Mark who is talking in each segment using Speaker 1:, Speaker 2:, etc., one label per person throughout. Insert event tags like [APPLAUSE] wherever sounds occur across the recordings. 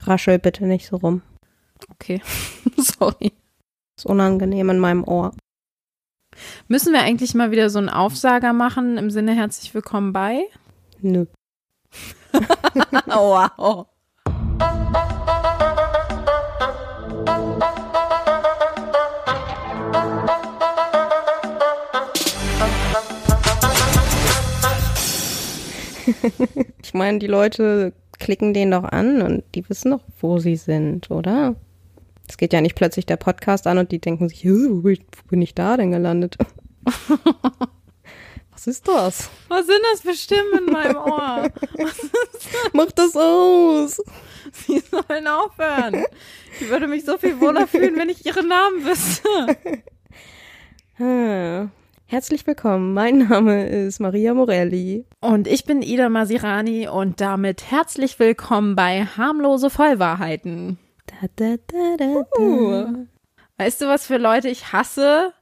Speaker 1: Raschel bitte nicht so rum.
Speaker 2: Okay, [LAUGHS] sorry.
Speaker 1: Ist unangenehm in meinem Ohr.
Speaker 2: Müssen wir eigentlich mal wieder so einen Aufsager machen im Sinne herzlich willkommen bei?
Speaker 1: Nö. [LAUGHS]
Speaker 2: wow. [LAUGHS]
Speaker 1: Ich meine, die Leute klicken den doch an und die wissen doch, wo sie sind, oder? Es geht ja nicht plötzlich der Podcast an und die denken sich, "Hä, wo bin ich, da denn gelandet? [LAUGHS] Was ist das?
Speaker 2: Was sind das für Stimmen in meinem Ohr?
Speaker 1: Mach das aus!
Speaker 2: Sie sollen aufhören. Ich würde mich so viel wohler fühlen, wenn ich ihre Namen wüsste. [LAUGHS]
Speaker 1: Herzlich willkommen, mein Name ist Maria Morelli.
Speaker 2: Und ich bin Ida Masirani und damit herzlich willkommen bei Harmlose Vollwahrheiten.
Speaker 1: Da, da, da, da, da.
Speaker 2: Uh. Weißt du, was für Leute ich hasse?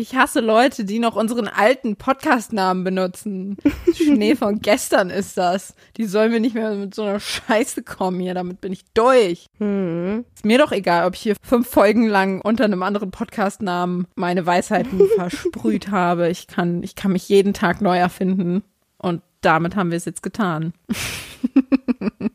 Speaker 2: Ich hasse Leute, die noch unseren alten Podcast-Namen benutzen. Schnee von [LAUGHS] gestern ist das. Die sollen mir nicht mehr mit so einer Scheiße kommen hier, damit bin ich durch.
Speaker 1: Hm.
Speaker 2: Ist mir doch egal, ob ich hier fünf Folgen lang unter einem anderen Podcast-Namen meine Weisheiten [LAUGHS] versprüht habe. Ich kann, ich kann mich jeden Tag neu erfinden. Und damit haben wir es jetzt getan. [LAUGHS]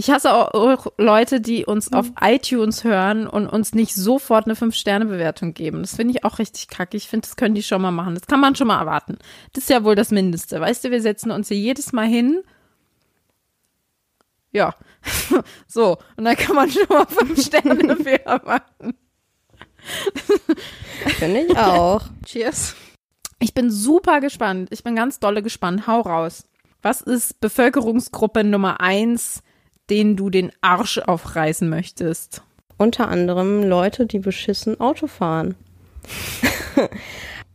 Speaker 2: Ich hasse auch Leute, die uns auf iTunes hören und uns nicht sofort eine 5-Sterne-Bewertung geben. Das finde ich auch richtig kacke. Ich finde, das können die schon mal machen. Das kann man schon mal erwarten. Das ist ja wohl das Mindeste. Weißt du, wir setzen uns hier jedes Mal hin. Ja. [LAUGHS] so. Und dann kann man schon mal [LAUGHS] 5 Sterne für erwarten.
Speaker 1: Finde ich auch. [LAUGHS]
Speaker 2: Cheers. Ich bin super gespannt. Ich bin ganz dolle gespannt. Hau raus. Was ist Bevölkerungsgruppe Nummer eins, denen du den Arsch aufreißen möchtest?
Speaker 1: Unter anderem Leute, die beschissen Auto fahren. [LAUGHS]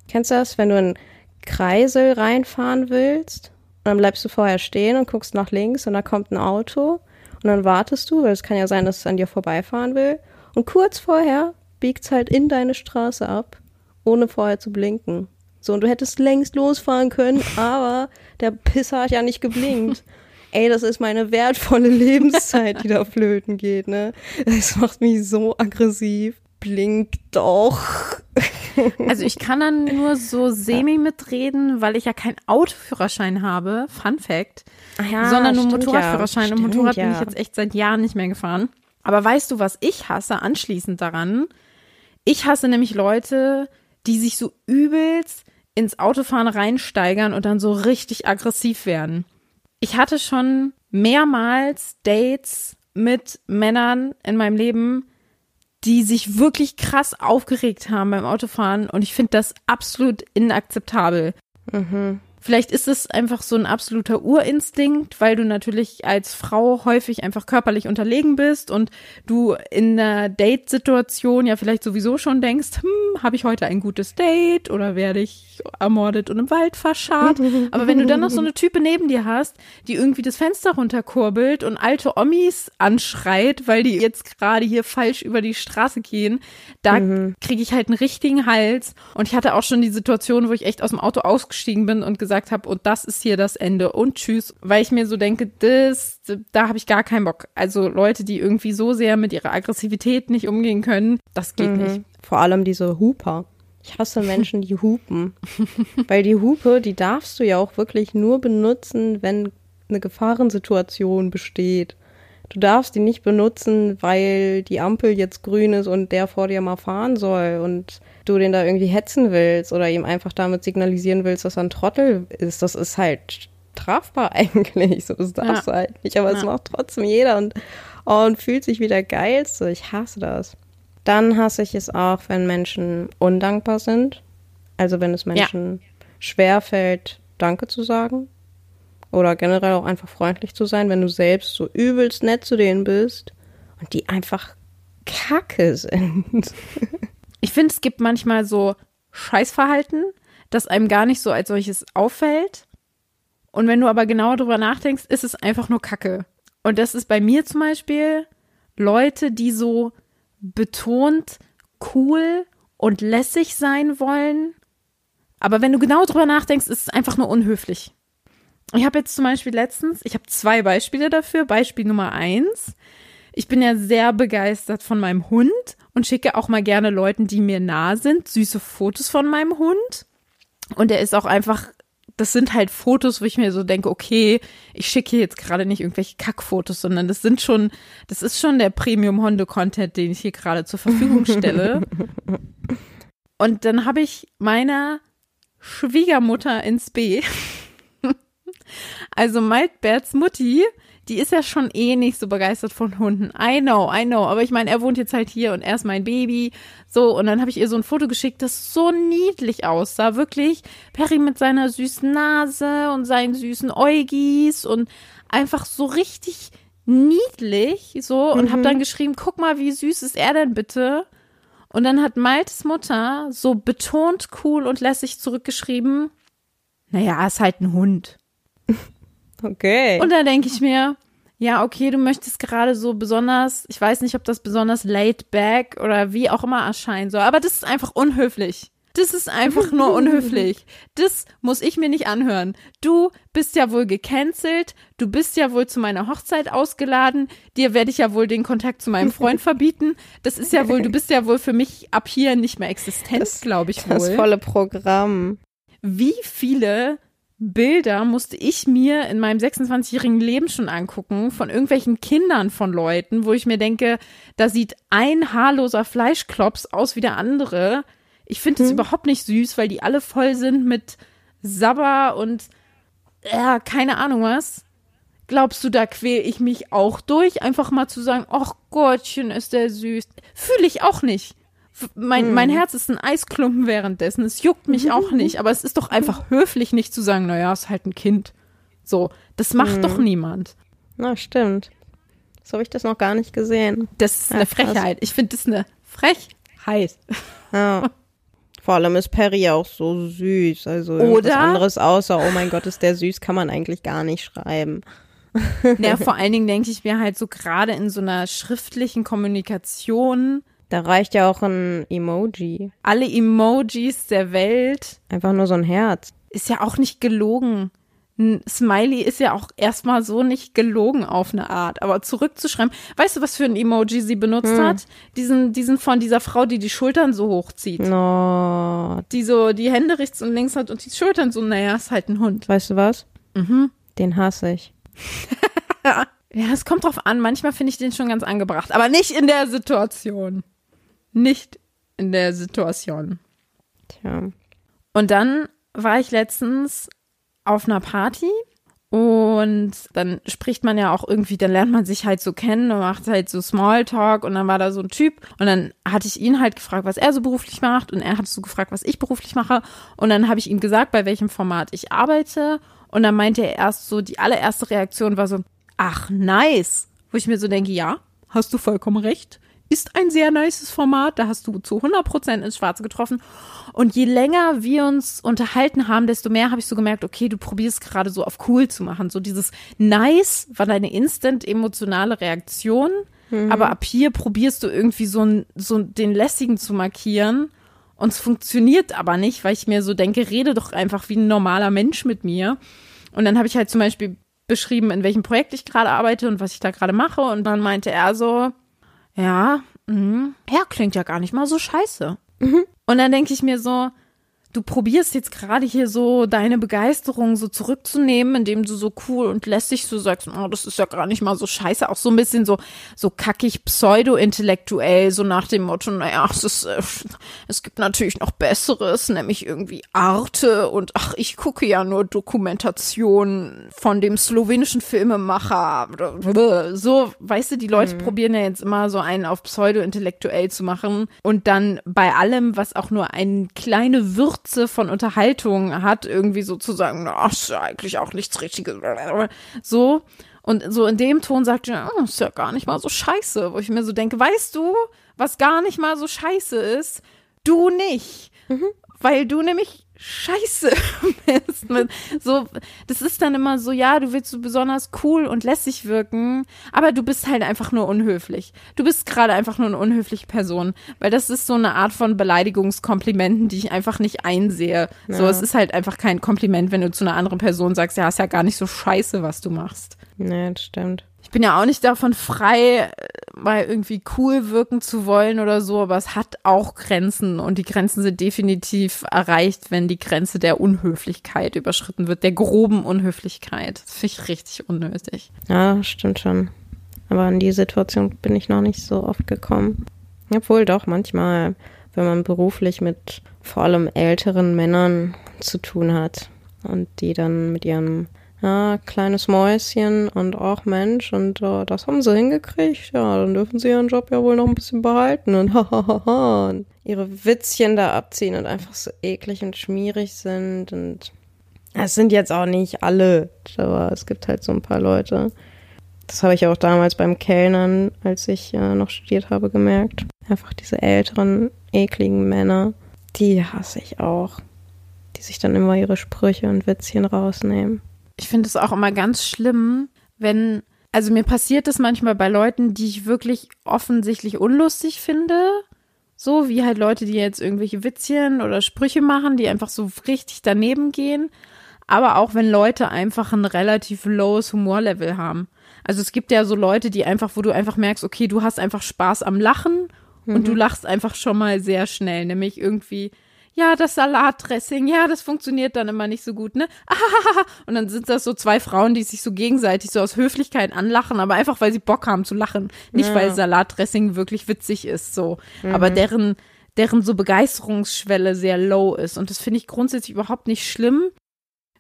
Speaker 1: Kennst du das, wenn du in Kreisel reinfahren willst? Und dann bleibst du vorher stehen und guckst nach links und da kommt ein Auto und dann wartest du, weil es kann ja sein, dass es an dir vorbeifahren will. Und kurz vorher biegt es halt in deine Straße ab, ohne vorher zu blinken. So, und du hättest längst losfahren können, aber der Pisser hat ja nicht geblinkt. [LAUGHS] Ey, das ist meine wertvolle [LAUGHS] Lebenszeit, die da flöten geht, ne? Das macht mich so aggressiv. Blink doch. [LAUGHS]
Speaker 2: Also ich kann dann nur so semi mitreden, weil ich ja keinen Autoführerschein habe, Fun Fact,
Speaker 1: Ach ja,
Speaker 2: sondern nur Motorradführerschein.
Speaker 1: Ja.
Speaker 2: Und Motorrad
Speaker 1: ja.
Speaker 2: bin ich jetzt echt seit Jahren nicht mehr gefahren. Aber weißt du, was ich hasse anschließend daran? Ich hasse nämlich Leute, die sich so übelst ins Autofahren reinsteigern und dann so richtig aggressiv werden. Ich hatte schon mehrmals Dates mit Männern in meinem Leben, die sich wirklich krass aufgeregt haben beim Autofahren und ich finde das absolut inakzeptabel.
Speaker 1: Mhm.
Speaker 2: Vielleicht ist es einfach so ein absoluter Urinstinkt, weil du natürlich als Frau häufig einfach körperlich unterlegen bist und du in einer Date-Situation ja vielleicht sowieso schon denkst, hm, habe ich heute ein gutes Date oder werde ich ermordet und im Wald verscharrt? Aber wenn du dann noch so eine Type neben dir hast, die irgendwie das Fenster runterkurbelt und alte Omis anschreit, weil die jetzt gerade hier falsch über die Straße gehen, da kriege ich halt einen richtigen Hals. Und ich hatte auch schon die Situation, wo ich echt aus dem Auto ausgestiegen bin und gesagt habe, und das ist hier das Ende und tschüss, weil ich mir so denke, das, da habe ich gar keinen Bock. Also Leute, die irgendwie so sehr mit ihrer Aggressivität nicht umgehen können, das geht nicht.
Speaker 1: Vor allem diese Huper. Ich hasse Menschen, die hupen. [LAUGHS] Weil die Hupe, die darfst du ja auch wirklich nur benutzen, wenn eine Gefahrensituation besteht. Du darfst die nicht benutzen, weil die Ampel jetzt grün ist und der vor dir mal fahren soll und du den da irgendwie hetzen willst oder ihm einfach damit signalisieren willst, dass er ein Trottel ist. Das ist halt strafbar [LAUGHS] eigentlich. So, das darfst
Speaker 2: Ja.
Speaker 1: du halt nicht, aber es
Speaker 2: Ja.
Speaker 1: macht trotzdem jeder und, oh, und fühlt sich wie der Geilste. Ich hasse das. Dann hasse ich es auch, wenn Menschen undankbar sind. Also wenn es Menschen schwerfällt, Danke zu sagen. Oder generell auch einfach freundlich zu sein, wenn du selbst so übelst nett zu denen bist und die einfach kacke sind. [LAUGHS]
Speaker 2: Ich finde, es gibt manchmal so Scheißverhalten, das einem gar nicht so als solches auffällt. Und wenn du aber genauer drüber nachdenkst, ist es einfach nur Kacke. Und das ist bei mir zum Beispiel Leute, die so betont cool und lässig sein wollen. Aber wenn du genau drüber nachdenkst, ist es einfach nur unhöflich. Ich habe jetzt zum Beispiel letztens, ich habe zwei Beispiele dafür. Beispiel Nummer eins. Ich bin ja sehr begeistert von meinem Hund und schicke auch mal gerne Leuten, die mir nah sind, süße Fotos von meinem Hund. Und er ist auch einfach, das sind halt Fotos, wo ich mir so denke, okay, ich schicke hier jetzt gerade nicht irgendwelche Kackfotos, sondern das sind schon, das ist schon der Premium-Hunde-Content, den ich hier gerade zur Verfügung stelle. [LAUGHS] und dann habe ich meiner Schwiegermutter ins B. [LAUGHS] also Maltberts Mutti die ist ja schon eh nicht so begeistert von Hunden. I know, I know. Aber ich meine, er wohnt jetzt halt hier und er ist mein Baby. So, und dann habe ich ihr so ein Foto geschickt, das so niedlich aussah. Wirklich. Perry mit seiner süßen Nase und seinen süßen Äugis und einfach so richtig niedlich. So, und mhm. habe dann geschrieben, guck mal, wie süß ist er denn bitte? Und dann hat Maltes Mutter so betont cool und lässig zurückgeschrieben, naja, ist halt ein Hund. [LAUGHS]
Speaker 1: Okay.
Speaker 2: Und da denke ich mir, ja, okay, du möchtest gerade so besonders, ich weiß nicht, ob das besonders laid back oder wie auch immer erscheinen soll, aber das ist einfach unhöflich. Das ist einfach nur [LAUGHS] unhöflich. Das muss ich mir nicht anhören. Du bist ja wohl gecancelt, du bist ja wohl zu meiner Hochzeit ausgeladen, dir werde ich ja wohl den Kontakt zu meinem Freund [LAUGHS] verbieten. Das ist ja wohl, du bist ja wohl für mich ab hier nicht mehr existent, glaube ich wohl.
Speaker 1: Das volle Programm.
Speaker 2: Wie viele Bilder musste ich mir in meinem 26-jährigen Leben schon angucken von irgendwelchen Kindern von Leuten, wo ich mir denke, da sieht ein haarloser Fleischklops aus wie der andere. Ich finde es hm. überhaupt nicht süß, weil die alle voll sind mit Sabber und ja, keine Ahnung was. Glaubst du, da quäle ich mich auch durch, einfach mal zu sagen, ach Gottchen, ist der süß. Fühle ich auch nicht. Mein, hm. mein Herz ist ein Eisklumpen währenddessen. Es juckt mich auch [LAUGHS] nicht, aber es ist doch einfach höflich, nicht zu sagen, naja, ist halt ein Kind. So, das macht hm. doch niemand.
Speaker 1: Na, stimmt. So habe ich das noch gar nicht gesehen.
Speaker 2: Das ist ja, eine Frechheit. Ich finde das eine Frechheit.
Speaker 1: Ja. Vor allem ist Perry auch so süß. Also
Speaker 2: Oder?
Speaker 1: anderes außer, oh mein Gott, ist der süß, kann man eigentlich gar nicht schreiben.
Speaker 2: Ja, [LAUGHS] vor allen Dingen denke ich mir halt so gerade in so einer schriftlichen Kommunikation
Speaker 1: da reicht ja auch ein Emoji.
Speaker 2: Alle Emojis der Welt.
Speaker 1: Einfach nur so ein Herz.
Speaker 2: Ist ja auch nicht gelogen. Ein Smiley ist ja auch erstmal so nicht gelogen auf eine Art. Aber zurückzuschreiben, weißt du, was für ein Emoji sie benutzt hm. hat? Diesen, diesen von dieser Frau, die die Schultern so hochzieht.
Speaker 1: No.
Speaker 2: Die so die Hände rechts und links hat und die Schultern so, naja, ist halt ein Hund.
Speaker 1: Weißt du was?
Speaker 2: Mhm.
Speaker 1: Den hasse ich. [LAUGHS]
Speaker 2: ja, es kommt drauf an. Manchmal finde ich den schon ganz angebracht. Aber nicht in der Situation nicht in der Situation.
Speaker 1: Tja.
Speaker 2: Und dann war ich letztens auf einer Party und dann spricht man ja auch irgendwie, dann lernt man sich halt so kennen und macht halt so Smalltalk und dann war da so ein Typ und dann hatte ich ihn halt gefragt, was er so beruflich macht und er hat so gefragt, was ich beruflich mache und dann habe ich ihm gesagt, bei welchem Format ich arbeite und dann meinte er erst so, die allererste Reaktion war so, ach nice, wo ich mir so denke, ja, hast du vollkommen recht ist ein sehr nices Format. Da hast du zu 100% ins Schwarze getroffen. Und je länger wir uns unterhalten haben, desto mehr habe ich so gemerkt, okay, du probierst gerade so auf cool zu machen. So dieses nice war deine instant emotionale Reaktion. Mhm. Aber ab hier probierst du irgendwie so, so den lässigen zu markieren. Und es funktioniert aber nicht, weil ich mir so denke, rede doch einfach wie ein normaler Mensch mit mir. Und dann habe ich halt zum Beispiel beschrieben, in welchem Projekt ich gerade arbeite und was ich da gerade mache. Und dann meinte er so, ja, mh. ja, klingt ja gar nicht mal so scheiße. Mhm. Und dann denke ich mir so, du probierst jetzt gerade hier so deine Begeisterung so zurückzunehmen, indem du so cool und lässig so sagst, oh, das ist ja gar nicht mal so scheiße, auch so ein bisschen so, so kackig pseudo-intellektuell, so nach dem Motto, naja, es ist, äh, es gibt natürlich noch Besseres, nämlich irgendwie Arte und ach, ich gucke ja nur Dokumentationen von dem slowenischen Filmemacher. So, weißt du, die Leute mhm. probieren ja jetzt immer so einen auf pseudo-intellektuell zu machen und dann bei allem, was auch nur eine kleine Würze Würze von Unterhaltung hat, irgendwie sozusagen, na, ist ja eigentlich auch nichts Richtiges. So. Und so in dem Ton sagt er, oh, ist ja gar nicht mal so scheiße. Wo ich mir so denke, weißt du, was gar nicht mal so scheiße ist? Du nicht. Mhm. Weil du nämlich scheiße [LAUGHS] bist. so, das ist dann immer so, ja, du willst so besonders cool und lässig wirken, aber du bist halt einfach nur unhöflich. Du bist gerade einfach nur eine unhöfliche Person, weil das ist so eine Art von Beleidigungskomplimenten, die ich einfach nicht einsehe. Ja. So, es ist halt einfach kein Kompliment, wenn du zu einer anderen Person sagst, ja, ist ja gar nicht so scheiße, was du machst.
Speaker 1: Nee, das stimmt.
Speaker 2: Ich bin ja auch nicht davon frei, mal irgendwie cool wirken zu wollen oder so, aber es hat auch Grenzen und die Grenzen sind definitiv erreicht, wenn die Grenze der Unhöflichkeit überschritten wird, der groben Unhöflichkeit. Das finde ich richtig unnötig.
Speaker 1: Ja, stimmt schon. Aber in die Situation bin ich noch nicht so oft gekommen. Obwohl doch manchmal, wenn man beruflich mit vor allem älteren Männern zu tun hat und die dann mit ihrem ja, kleines Mäuschen und auch Mensch und uh, das haben sie hingekriegt. Ja, dann dürfen sie ihren Job ja wohl noch ein bisschen behalten und [LAUGHS] hahaha ihre Witzchen da abziehen und einfach so eklig und schmierig sind und es sind jetzt auch nicht alle, aber es gibt halt so ein paar Leute. Das habe ich auch damals beim Kellnern, als ich äh, noch studiert habe, gemerkt. Einfach diese älteren, ekligen Männer, die hasse ich auch. Die sich dann immer ihre Sprüche und Witzchen rausnehmen
Speaker 2: ich finde es auch immer ganz schlimm, wenn, also mir passiert es manchmal bei Leuten, die ich wirklich offensichtlich unlustig finde. So wie halt Leute, die jetzt irgendwelche Witzchen oder Sprüche machen, die einfach so richtig daneben gehen. Aber auch wenn Leute einfach ein relativ lowes Humorlevel haben. Also es gibt ja so Leute, die einfach, wo du einfach merkst, okay, du hast einfach Spaß am Lachen mhm. und du mhm. lachst einfach schon mal sehr schnell. Nämlich irgendwie, ja, das Salatdressing, ja, das funktioniert dann immer nicht so gut, ne? Und dann sind das so zwei Frauen, die sich so gegenseitig so aus Höflichkeit anlachen, aber einfach, weil sie Bock haben zu lachen. Nicht, ja. weil Salatdressing wirklich witzig ist, so. Mhm. Aber deren, deren so Begeisterungsschwelle sehr low ist. Und das finde ich grundsätzlich überhaupt nicht schlimm.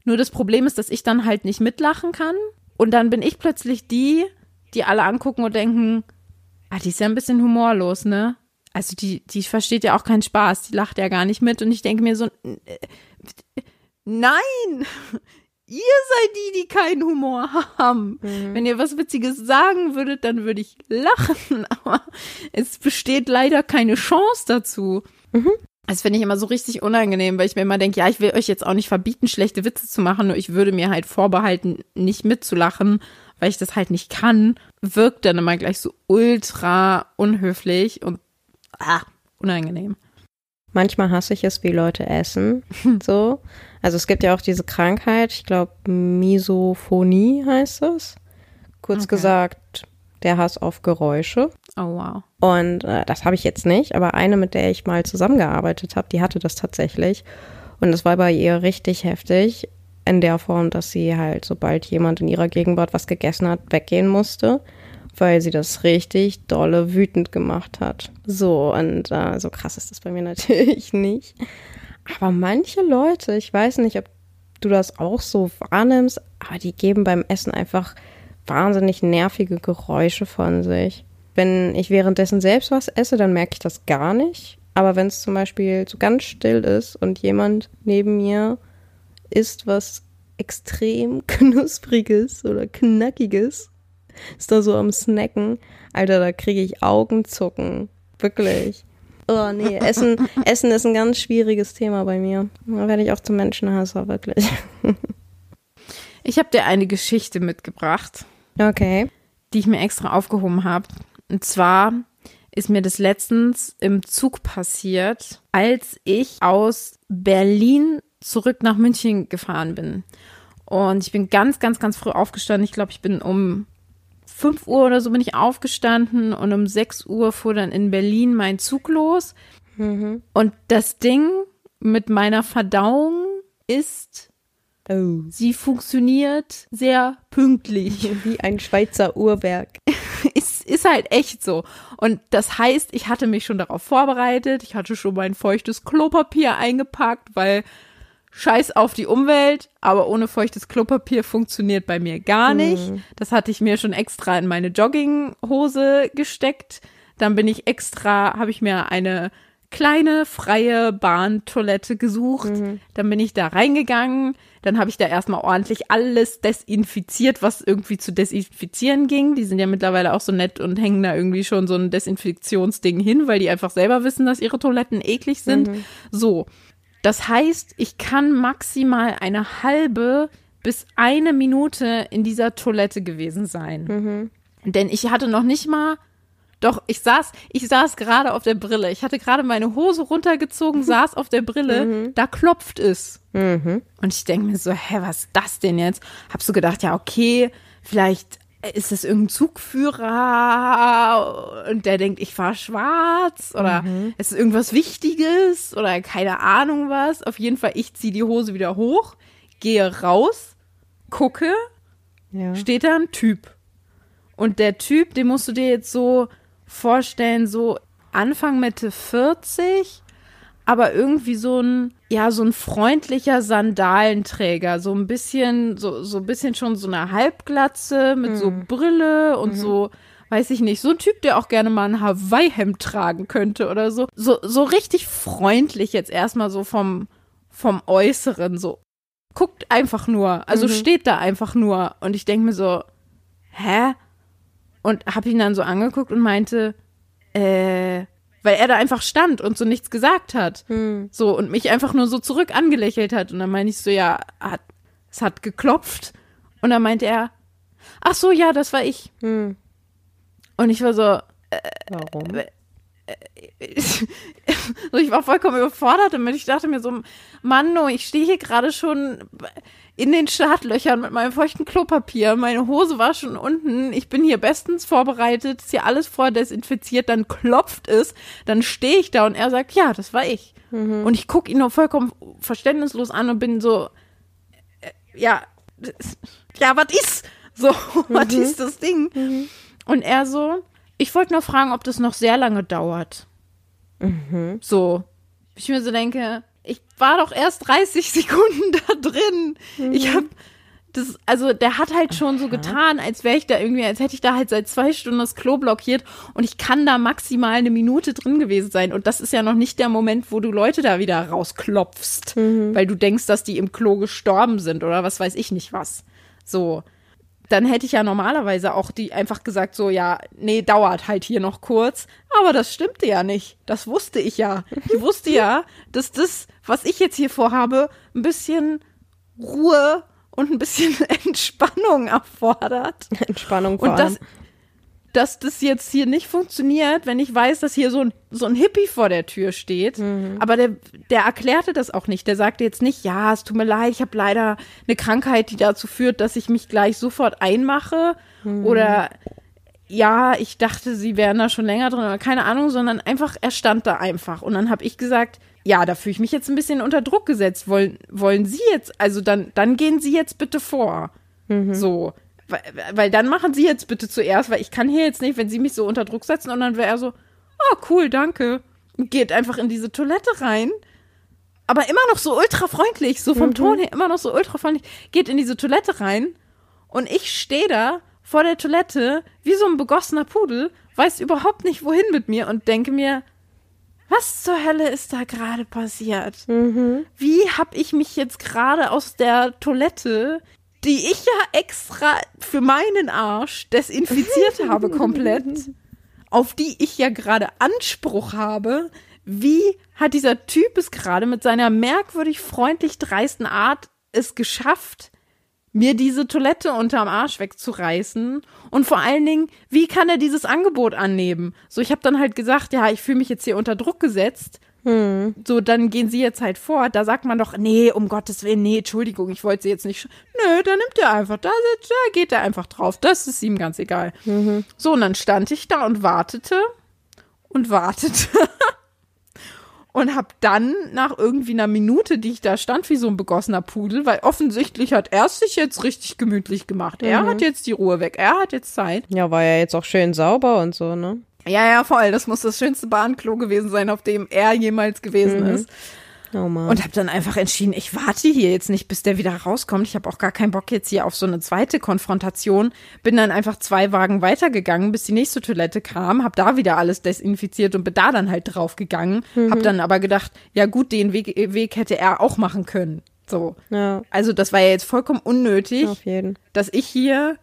Speaker 2: Nur das Problem ist, dass ich dann halt nicht mitlachen kann. Und dann bin ich plötzlich die, die alle angucken und denken, ah, die ist ja ein bisschen humorlos, ne? Also die, die versteht ja auch keinen Spaß, die lacht ja gar nicht mit und ich denke mir so, nein, [LAUGHS] ihr seid die, die keinen Humor haben. Mhm. Wenn ihr was Witziges sagen würdet, dann würde ich lachen, [LAUGHS] aber es besteht leider keine Chance dazu. Mhm. Das finde ich immer so richtig unangenehm, weil ich mir immer denke, ja, ich will euch jetzt auch nicht verbieten, schlechte Witze zu machen, nur ich würde mir halt vorbehalten, nicht mitzulachen, weil ich das halt nicht kann, wirkt dann immer gleich so ultra unhöflich und ah, unangenehm.
Speaker 1: Manchmal hasse ich es, wie Leute essen. [LAUGHS] so. Also es gibt ja auch diese Krankheit, ich glaube Misophonie heißt es. Kurz okay. gesagt, der Hass auf Geräusche.
Speaker 2: Oh wow.
Speaker 1: Und äh, das habe ich jetzt nicht, aber eine, mit der ich mal zusammengearbeitet habe, die hatte das tatsächlich. Und es war bei ihr richtig heftig in der Form, dass sie halt, sobald jemand in ihrer Gegenwart was gegessen hat, weggehen musste weil sie das richtig dolle wütend gemacht hat. So, und äh, so krass ist das bei mir [LAUGHS] natürlich nicht. Aber manche Leute, ich weiß nicht, ob du das auch so wahrnimmst, aber die geben beim Essen einfach wahnsinnig nervige Geräusche von sich. Wenn ich währenddessen selbst was esse, dann merke ich das gar nicht. Aber wenn es zum Beispiel so ganz still ist und jemand neben mir isst was extrem [LAUGHS] knuspriges oder knackiges, ist da so am Snacken. Alter, da kriege ich Augenzucken. Wirklich. Oh nee, [LAUGHS] Essen, Essen ist ein ganz schwieriges Thema bei mir. Da werde ich auch zum Menschenhasser, wirklich. [LAUGHS]
Speaker 2: Ich habe dir eine Geschichte mitgebracht.
Speaker 1: Okay.
Speaker 2: Die ich mir extra aufgehoben habe. Und zwar ist mir das letztens im Zug passiert, als ich aus Berlin zurück nach München gefahren bin. Und ich bin ganz, ganz, ganz früh aufgestanden. Ich glaube, ich bin um 5 Uhr oder so bin ich aufgestanden und um 6 Uhr fuhr dann in Berlin mein Zug los. Mhm. Und das Ding mit meiner Verdauung ist, oh. sie funktioniert sehr pünktlich. [LAUGHS]
Speaker 1: Wie ein Schweizer Uhrwerk. [LAUGHS]
Speaker 2: ist, ist halt echt so. Und das heißt, ich hatte mich schon darauf vorbereitet. Ich hatte schon mein feuchtes Klopapier eingepackt, weil Scheiß auf die Umwelt, aber ohne feuchtes Klopapier funktioniert bei mir gar nicht. Mhm. Das hatte ich mir schon extra in meine Jogginghose gesteckt. Dann bin ich extra, habe ich mir eine kleine freie Bahntoilette gesucht. Mhm. Dann bin ich da reingegangen. Dann habe ich da erstmal ordentlich alles desinfiziert, was irgendwie zu desinfizieren ging. Die sind ja mittlerweile auch so nett und hängen da irgendwie schon so ein Desinfektionsding hin, weil die einfach selber wissen, dass ihre Toiletten eklig sind. Mhm. So. Das heißt, ich kann maximal eine halbe bis eine Minute in dieser Toilette gewesen sein. Mhm. Denn ich hatte noch nicht mal, doch, ich saß, ich saß gerade auf der Brille. Ich hatte gerade meine Hose runtergezogen, [LAUGHS] saß auf der Brille, mhm. da klopft es. Mhm. Und ich denke mir so, hä, was ist das denn jetzt? Hab so gedacht, ja, okay, vielleicht ist das irgendein Zugführer und der denkt, ich fahre schwarz oder
Speaker 1: Mhm.
Speaker 2: ist es irgendwas Wichtiges oder keine Ahnung was. Auf jeden Fall, ich ziehe die Hose wieder hoch, gehe raus, gucke,
Speaker 1: Ja.
Speaker 2: steht da ein Typ. Und der Typ, den musst du dir jetzt so vorstellen, so Anfang Mitte 40, aber irgendwie so ein, ja, so ein freundlicher Sandalenträger, so ein bisschen, so, so ein bisschen schon so eine Halbglatze mit so Brille und so, weiß ich nicht, so ein Typ, der auch gerne mal ein Hawaii-Hemd tragen könnte oder so. So, so richtig freundlich jetzt erstmal so vom, vom Äußeren, so. Guckt einfach nur, also steht da einfach nur. Und ich denke mir so, hä? Und hab ihn dann so angeguckt und meinte, äh, weil er da einfach stand und so nichts gesagt hat.
Speaker 1: Hm.
Speaker 2: So, und mich einfach nur so zurück angelächelt hat. Und dann meinte ich so, ja, hat, es hat geklopft. Und dann meinte er, ach so, ja, das war ich.
Speaker 1: Hm.
Speaker 2: Und ich war so,
Speaker 1: Warum?
Speaker 2: so, [LAUGHS] ich war vollkommen überfordert damit. Ich dachte mir so, Mann, oh, ich stehe hier gerade schon in den Startlöchern mit meinem feuchten Klopapier. Meine Hose war schon unten. Ich bin hier bestens vorbereitet. Ist hier alles vordesinfiziert. Dann klopft es. Dann stehe ich da und er sagt, ja, das war ich. Und ich gucke ihn nur vollkommen verständnislos an und bin so, äh, ja, ja, was ist? So, [LAUGHS] was ist das Ding? Und er so, ich wollte nur fragen, ob das noch sehr lange dauert. So. Ich mir so denke, ich war doch erst 30 [LAUGHS] Sekunden da drin. Ich hab das, also der hat halt schon so getan, als wäre ich da irgendwie, als hätte ich da halt seit zwei Stunden das Klo blockiert und ich kann da maximal eine Minute drin gewesen sein. Und das ist ja noch nicht der Moment, wo du Leute da wieder rausklopfst, weil du denkst, dass die im Klo gestorben sind oder was weiß ich nicht was. So dann hätte ich ja normalerweise auch die einfach gesagt, so, ja, nee, dauert halt hier noch kurz. Aber das stimmte ja nicht. Das wusste ich ja. Ich wusste ja, dass das, was ich jetzt hier vorhabe, ein bisschen Ruhe und ein bisschen [LAUGHS] Entspannung erfordert.
Speaker 1: Entspannung vor
Speaker 2: Und das,
Speaker 1: allem.
Speaker 2: Dass das jetzt hier nicht funktioniert, wenn ich weiß, dass hier so ein, so ein Hippie vor der Tür steht. Aber der, der erklärte das auch nicht. Der sagte jetzt nicht, ja, es tut mir leid, ich habe leider eine Krankheit, die dazu führt, dass ich mich gleich sofort einmache. Oder ja, ich dachte, sie wären da schon länger drin oder keine Ahnung, sondern einfach, er stand da einfach. Und dann habe ich gesagt, ja, da fühle ich mich jetzt ein bisschen unter Druck gesetzt. Wollen, wollen Sie jetzt, also dann, dann gehen Sie jetzt bitte vor. So. Weil, weil dann machen Sie jetzt bitte zuerst, weil ich kann hier jetzt nicht, wenn Sie mich so unter Druck setzen und dann wäre er so, oh cool, danke. Und geht einfach in diese Toilette rein. Aber immer noch so ultra freundlich, so vom Ton her immer noch so ultra freundlich, geht in diese Toilette rein und ich stehe da vor der Toilette wie so ein begossener Pudel, weiß überhaupt nicht wohin mit mir und denke mir, was zur Hölle ist da gerade passiert? Wie hab ich mich jetzt gerade aus der Toilette, die ich ja extra für meinen Arsch desinfiziert [LAUGHS] habe komplett, auf die ich ja gerade Anspruch habe, wie hat dieser Typ es gerade mit seiner merkwürdig freundlich dreisten Art es geschafft, mir diese Toilette unterm Arsch wegzureißen und vor allen Dingen, wie kann er dieses Angebot annehmen? So, ich habe dann halt gesagt, ja, ich fühle mich jetzt hier unter Druck gesetzt. So, dann gehen Sie jetzt halt vor. Da sagt man doch, nee, um Gottes Willen, nee, Entschuldigung, ich wollte Sie jetzt nicht. Nö, da nimmt er einfach, da, sitzt- da geht er einfach drauf. Das ist ihm ganz egal. So, und dann stand ich da und wartete und wartete. [LAUGHS] Und hab dann nach irgendwie einer Minute, die ich da stand, wie so ein begossener Pudel, weil offensichtlich hat er sich jetzt richtig gemütlich gemacht. Er hat jetzt die Ruhe weg, er hat jetzt Zeit.
Speaker 1: Ja, war ja jetzt auch schön sauber und so, ne?
Speaker 2: Ja, ja, voll. Das muss das schönste Bahnklo gewesen sein, auf dem er jemals gewesen ist.
Speaker 1: Oh Mann.
Speaker 2: Und habe dann einfach entschieden, ich warte hier jetzt nicht, bis der wieder rauskommt. Ich habe auch gar keinen Bock jetzt hier auf so eine zweite Konfrontation. Bin dann einfach zwei Wagen weitergegangen, bis die nächste Toilette kam, habe da wieder alles desinfiziert und bin da dann halt draufgegangen. gegangen. Habe dann aber gedacht, ja gut, den Weg, Weg hätte er auch machen können. So.
Speaker 1: ja,
Speaker 2: Also das war ja jetzt vollkommen unnötig
Speaker 1: auf jeden.
Speaker 2: dass ich hier,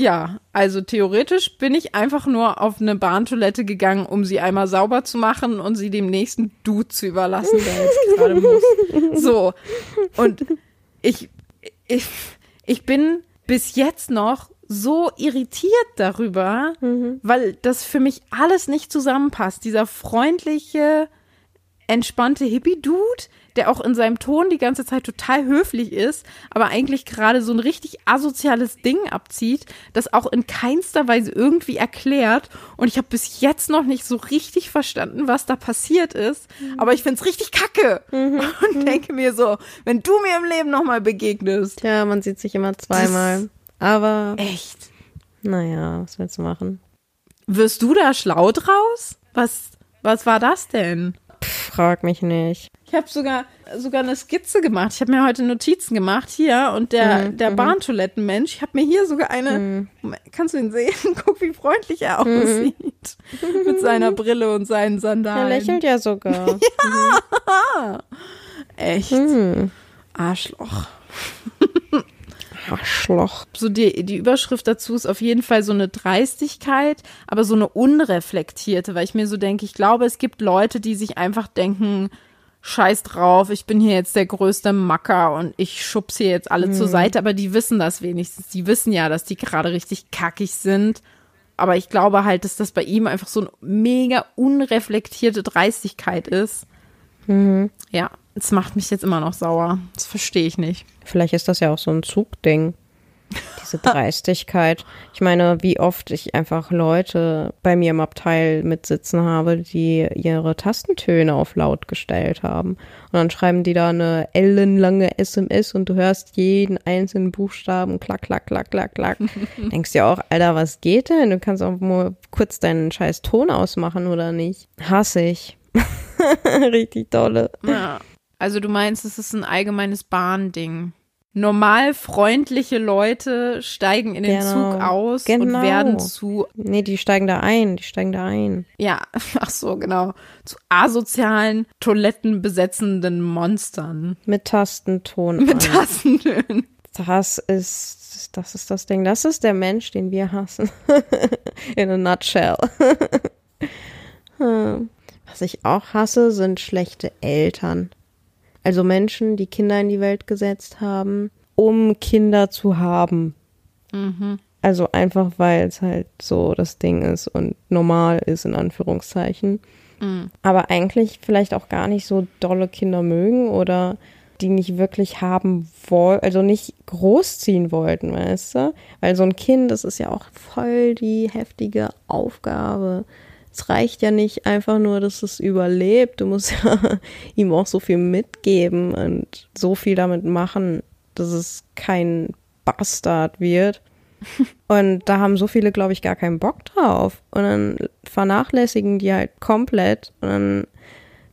Speaker 2: ja, also theoretisch bin ich einfach nur auf eine Bahntoilette gegangen, um sie einmal sauber zu machen und sie dem nächsten Dude zu überlassen, der jetzt [LAUGHS] gerade muss. So. Und ich, ich, ich bin bis jetzt noch so irritiert darüber, weil das für mich alles nicht zusammenpasst. Dieser freundliche, entspannte Hippie-Dude, der auch in seinem Ton die ganze Zeit total höflich ist, aber eigentlich gerade so ein richtig asoziales Ding abzieht, das auch in keinster Weise irgendwie erklärt. Und ich habe bis jetzt noch nicht so richtig verstanden, was da passiert ist. Aber ich find's richtig kacke.
Speaker 1: Mhm. [LAUGHS]
Speaker 2: Und denke mir so, wenn du mir im Leben nochmal begegnest.
Speaker 1: Tja, man sieht sich immer zweimal. Aber,
Speaker 2: Echt.
Speaker 1: naja, was willst du machen?
Speaker 2: Wirst du da schlau draus? Was, was war das denn?
Speaker 1: Pff, frag mich nicht.
Speaker 2: Ich habe sogar sogar eine Skizze gemacht. Ich habe mir heute Notizen gemacht hier und der
Speaker 1: Mhm,
Speaker 2: der
Speaker 1: mhm.
Speaker 2: Bahntoilettenmensch. Ich habe mir hier sogar eine. Moment, Kannst du ihn sehen? [LAUGHS] Guck, wie freundlich er
Speaker 1: Mhm.
Speaker 2: aussieht mit seiner Brille und seinen
Speaker 1: Er
Speaker 2: Sandalen.
Speaker 1: lächelt ja sogar. [LAUGHS]
Speaker 2: Echt
Speaker 1: Hm.
Speaker 2: Arschloch. [LAUGHS]
Speaker 1: Arschloch.
Speaker 2: So die die Überschrift dazu ist auf jeden Fall so eine Dreistigkeit, aber so eine unreflektierte, weil ich mir so denke, ich glaube, es gibt Leute, die sich einfach denken. Scheiß drauf, ich bin hier jetzt der größte Macker und ich schubs hier jetzt alle zur Seite, aber die wissen das wenigstens. Die wissen ja, dass die gerade richtig kackig sind. Aber ich glaube halt, dass das bei ihm einfach so eine mega unreflektierte Dreistigkeit ist. Ja, es macht mich jetzt immer noch sauer. Das verstehe ich nicht.
Speaker 1: Vielleicht ist das ja auch so ein Zugding. Diese [LAUGHS] Dreistigkeit. Ich meine, wie oft ich einfach Leute bei mir im Abteil mitsitzen habe, die ihre Tastentöne auf laut gestellt haben. Und dann schreiben die da eine ellenlange SMS und du hörst jeden einzelnen Buchstaben klack, klack, klack, klack, klack. [LAUGHS] Denkst dir auch, Alter, was geht denn? Du kannst auch nur kurz deinen scheiß Ton ausmachen oder nicht. Hasse ich. [LAUGHS] Richtig dolle.
Speaker 2: Ja. Also du meinst, es ist ein allgemeines Bahnding. Normal freundliche Leute steigen in den
Speaker 1: Genau.
Speaker 2: Zug aus und
Speaker 1: Genau.
Speaker 2: werden zu,
Speaker 1: Nee, die steigen da ein, die steigen da ein.
Speaker 2: ja, [LAUGHS] ach so, genau, zu asozialen, toilettenbesetzenden Monstern.
Speaker 1: Mit Tastenton.
Speaker 2: Mit. Tastentönen.
Speaker 1: Das ist, das ist das Ding. Das ist der Mensch, den wir hassen. [LAUGHS] In a nutshell. [LAUGHS] Hm. Was ich auch hasse, sind schlechte Eltern. Also Menschen, die Kinder in die Welt gesetzt haben, um Kinder zu haben. Also einfach, weil es halt so das Ding ist und normal ist, in Anführungszeichen. Aber eigentlich vielleicht auch gar nicht so dolle Kinder mögen oder die nicht wirklich haben wollen, also nicht großziehen wollten, weißt du? Weil so ein Kind, das ist ja auch voll die heftige Aufgabe. Es reicht ja nicht einfach nur, dass es überlebt. Du musst [LAUGHS] ja ihm auch so viel mitgeben und so viel damit machen, dass es kein Bastard wird. [LAUGHS] Und da haben so viele, glaube ich, gar keinen Bock drauf. Und dann vernachlässigen die halt komplett. Und dann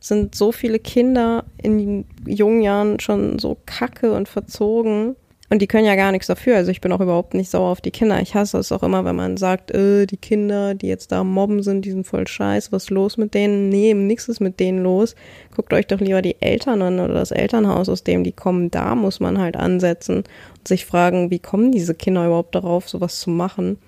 Speaker 1: sind so viele Kinder in jungen Jahren schon so kacke und verzogen. Und die können ja gar nichts dafür. Also ich bin auch überhaupt nicht sauer auf die Kinder. Ich hasse es auch immer, wenn man sagt, äh, die Kinder, die jetzt da mobben sind, die sind voll scheiße. Was ist los mit denen? Nee, nichts ist mit denen los. Guckt euch doch lieber die Eltern an oder das Elternhaus, aus dem die kommen. Da muss man halt ansetzen und sich fragen, wie kommen diese Kinder überhaupt darauf, sowas zu machen.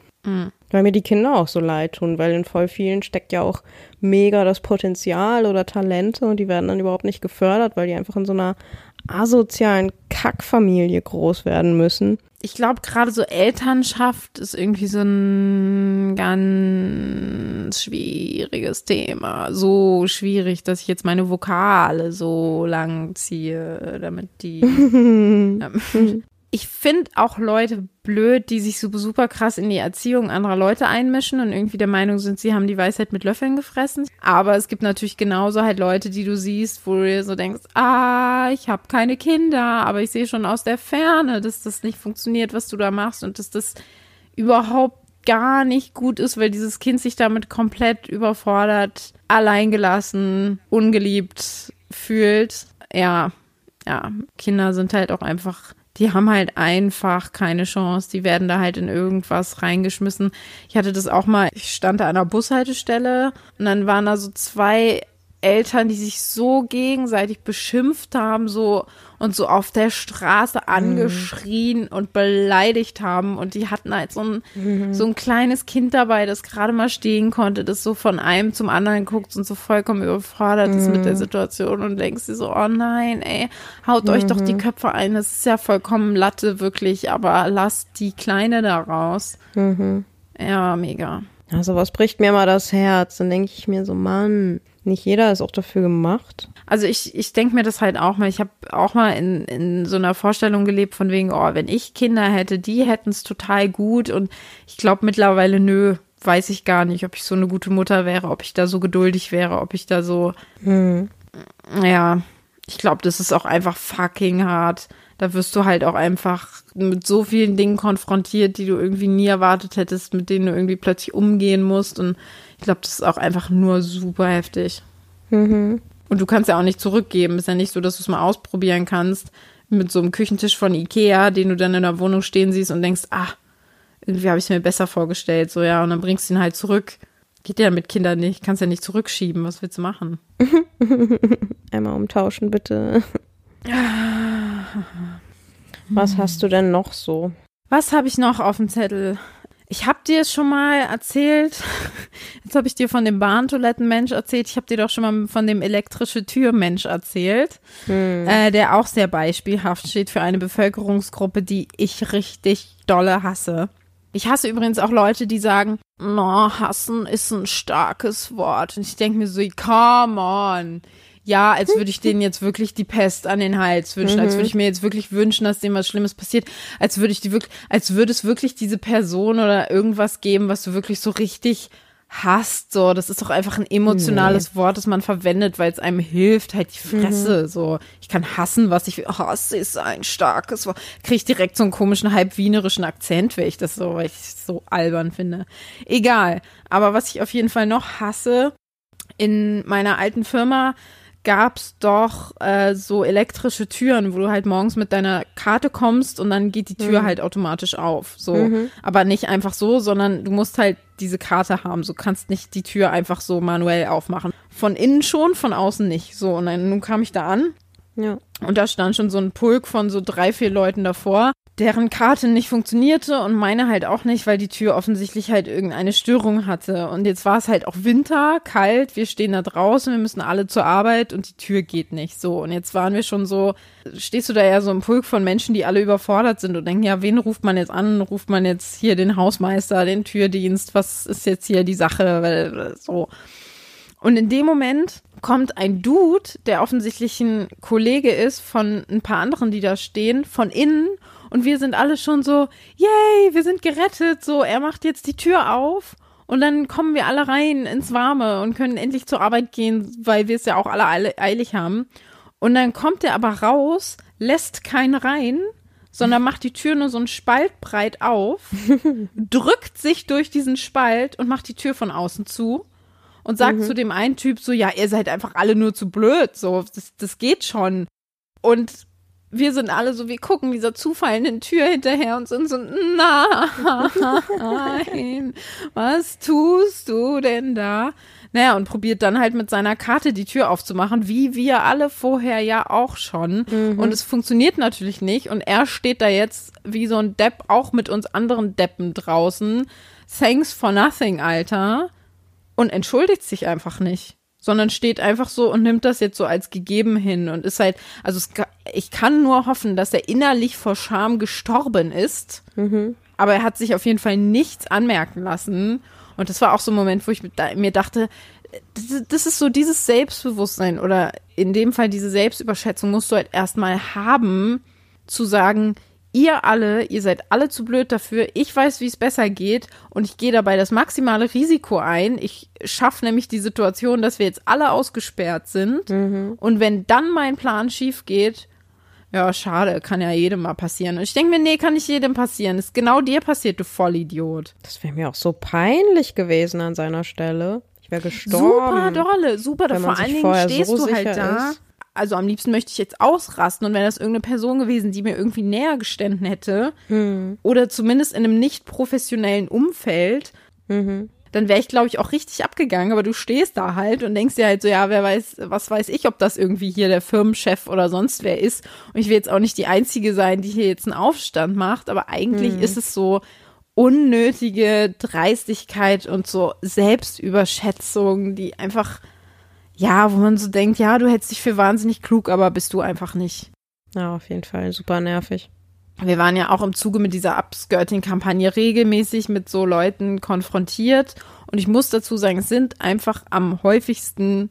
Speaker 1: Weil mir die Kinder auch so leid tun, weil in voll vielen steckt ja auch mega das Potenzial oder Talente und die werden dann überhaupt nicht gefördert, weil die einfach in so einer asozialen Kackfamilie groß werden müssen.
Speaker 2: Ich glaube, gerade so Elternschaft ist irgendwie so ein ganz schwieriges Thema. So schwierig, dass ich jetzt meine Vokale so lang ziehe, damit die. [LAUGHS] Ähm, ich finde auch Leute blöd, die sich so super krass in die Erziehung anderer Leute einmischen und irgendwie der Meinung sind, sie haben die Weisheit mit Löffeln gefressen. Aber es gibt natürlich genauso halt Leute, die du siehst, wo du so denkst, ah, ich habe keine Kinder, aber ich sehe schon aus der Ferne, dass das nicht funktioniert, was du da machst und dass das überhaupt gar nicht gut ist, weil dieses Kind sich damit komplett überfordert, alleingelassen, ungeliebt fühlt. Ja, ja, Kinder sind halt auch einfach die haben halt einfach keine Chance. Die werden da halt in irgendwas reingeschmissen. Ich hatte das auch mal, ich stand da an einer Bushaltestelle und dann waren da so zwei Eltern, die sich so gegenseitig beschimpft haben, so und so auf der Straße angeschrien und beleidigt haben. Und die hatten halt so ein, so ein kleines Kind dabei, das gerade mal stehen konnte, das so von einem zum anderen guckt und so vollkommen überfordert ist mit der Situation und denkst dir so, oh nein, ey, haut euch doch die Köpfe ein. Das ist ja vollkommen Latte, wirklich, aber lasst die Kleine da raus. Ja, mega.
Speaker 1: Also was bricht mir mal das Herz? Dann denke ich mir so, Mann, Nicht jeder ist auch dafür gemacht.
Speaker 2: Also ich, ich denke mir das halt auch mal. Ich habe auch mal in, in so einer Vorstellung gelebt von wegen, oh, wenn ich Kinder hätte, die hätten es total gut. Und ich glaube mittlerweile, nö, weiß ich gar nicht, ob ich so eine gute Mutter wäre, ob ich da so geduldig wäre, ob ich da so,
Speaker 1: Hm.
Speaker 2: ja, ich glaube, das ist auch einfach fucking hart. Da wirst du halt auch einfach mit so vielen Dingen konfrontiert, die du irgendwie nie erwartet hättest, mit denen du irgendwie plötzlich umgehen musst. Und ich glaube, das ist auch einfach nur super heftig.
Speaker 1: Mhm.
Speaker 2: Und du kannst ja auch nicht zurückgeben. Ist ja nicht so, dass du es mal ausprobieren kannst mit so einem Küchentisch von Ikea, den du dann in der Wohnung stehen siehst und denkst, ah, irgendwie habe ich es mir besser vorgestellt. So, ja, und dann bringst du ihn halt zurück. Geht ja mit Kindern nicht. Kannst ja nicht zurückschieben. Was willst du machen? [LAUGHS]
Speaker 1: Einmal umtauschen, bitte. [LAUGHS] Was hast du denn noch so?
Speaker 2: Was habe ich noch auf dem Zettel? Ich habe dir schon mal erzählt. [LAUGHS] Jetzt habe ich dir von dem Bahntoilettenmensch erzählt. Ich habe dir doch schon mal von dem elektrische Türmensch erzählt, äh, der auch sehr beispielhaft steht für eine Bevölkerungsgruppe, die ich richtig dolle hasse. Ich hasse übrigens auch Leute, die sagen, no, hassen ist ein starkes Wort. Und ich denke mir so, come on. Ja, als würde ich denen jetzt wirklich die Pest an den Hals wünschen, als würde ich mir jetzt wirklich wünschen, dass dem was Schlimmes passiert, als würde ich die wirklich, als würde es wirklich diese Person oder irgendwas geben, was du wirklich so richtig hasst. So, das ist doch einfach ein emotionales Wort, das man verwendet, weil es einem hilft, halt die Fresse. So, ich kann hassen, was ich will. Hass ist ein starkes Wort. Kriege ich direkt so einen komischen, halb wienerischen Akzent, weil ich das so, weil ich es so albern finde. Egal. Aber was ich auf jeden Fall noch hasse, in meiner alten Firma gab's doch äh, so elektrische Türen, wo du halt morgens mit deiner Karte kommst und dann geht die Tür halt automatisch auf. So, aber nicht einfach so, sondern du musst halt diese Karte haben. So kannst nicht die Tür einfach so manuell aufmachen. Von innen schon, von außen nicht. So und dann nun kam ich da an
Speaker 1: Ja.
Speaker 2: und da stand schon so ein Pulk von so drei, vier Leuten davor, deren Karte nicht funktionierte und meine halt auch nicht, weil die Tür offensichtlich halt irgendeine Störung hatte. Und jetzt war es halt auch Winter, kalt, wir stehen da draußen, wir müssen alle zur Arbeit und die Tür geht nicht. So, und jetzt waren wir schon so, stehst du da ja so im Pulk von Menschen, die alle überfordert sind und denken, ja, wen ruft man jetzt an? Ruft man jetzt hier den Hausmeister, den Türdienst? Was ist jetzt hier die Sache? Weil, so. Und in dem Moment kommt ein Dude, der offensichtlich ein Kollege ist von ein paar anderen, die da stehen, von innen. Und wir sind alle schon so, yay, wir sind gerettet. So, er macht jetzt die Tür auf. Und dann kommen wir alle rein ins Warme und können endlich zur Arbeit gehen, weil wir es ja auch alle eilig haben. Und dann kommt er aber raus, lässt keinen rein, sondern macht die Tür nur so einen Spalt breit auf, [LAUGHS] drückt sich durch diesen Spalt und macht die Tür von außen zu und sagt zu dem einen Typ so, ja, ihr seid einfach alle nur zu blöd, so, das, das geht schon. Und wir sind alle so, wir gucken dieser zufallenden Tür hinterher und sind so, nein, was tust du denn da? Naja, und probiert dann halt mit seiner Karte die Tür aufzumachen, wie wir alle vorher ja auch schon. Und es funktioniert natürlich nicht. Und er steht da jetzt wie so ein Depp, auch mit uns anderen Deppen draußen. Thanks for nothing, Alter. Und entschuldigt sich einfach nicht. Sondern steht einfach so und nimmt das jetzt so als gegeben hin und ist halt, also es, ich kann nur hoffen, dass er innerlich vor Scham gestorben ist. Aber er hat sich auf jeden Fall nichts anmerken lassen. Und das war auch so ein Moment, wo ich mir dachte, das, das ist so dieses Selbstbewusstsein oder in dem Fall diese Selbstüberschätzung musst du halt erstmal haben, zu sagen, ihr alle, ihr seid alle zu blöd dafür, ich weiß, wie es besser geht und ich gehe dabei das maximale Risiko ein. Ich schaffe nämlich die Situation, dass wir jetzt alle ausgesperrt sind und wenn dann mein Plan schief geht, ja, schade, kann ja jedem mal passieren. Und ich denke mir, nee, kann nicht jedem passieren. Ist genau dir passiert, du Vollidiot.
Speaker 1: Das wäre mir auch so peinlich gewesen an seiner Stelle. Ich wäre gestorben.
Speaker 2: Super dolle, super. Vor allen Dingen stehst
Speaker 1: so
Speaker 2: du halt da.
Speaker 1: ist.
Speaker 2: Also am liebsten möchte ich jetzt ausrasten und wäre das irgendeine Person gewesen, die mir irgendwie näher gestanden hätte
Speaker 1: Hm.
Speaker 2: oder zumindest in einem nicht professionellen Umfeld,
Speaker 1: Mhm.
Speaker 2: dann wäre ich, glaube ich, auch richtig abgegangen. Aber du stehst da halt und denkst dir halt so, ja, wer weiß, was weiß ich, ob das irgendwie hier der Firmenchef oder sonst wer ist. Und ich will jetzt auch nicht die Einzige sein, die hier jetzt einen Aufstand macht. Aber eigentlich
Speaker 1: Hm.
Speaker 2: ist es so unnötige Dreistigkeit und so Selbstüberschätzung, die einfach, ja, wo man so denkt, ja, du hältst dich für wahnsinnig klug, aber bist du einfach nicht.
Speaker 1: Ja, auf jeden Fall super nervig.
Speaker 2: Wir waren ja auch im Zuge mit dieser Upskirting-Kampagne regelmäßig mit so Leuten konfrontiert. Und ich muss dazu sagen, es sind einfach am häufigsten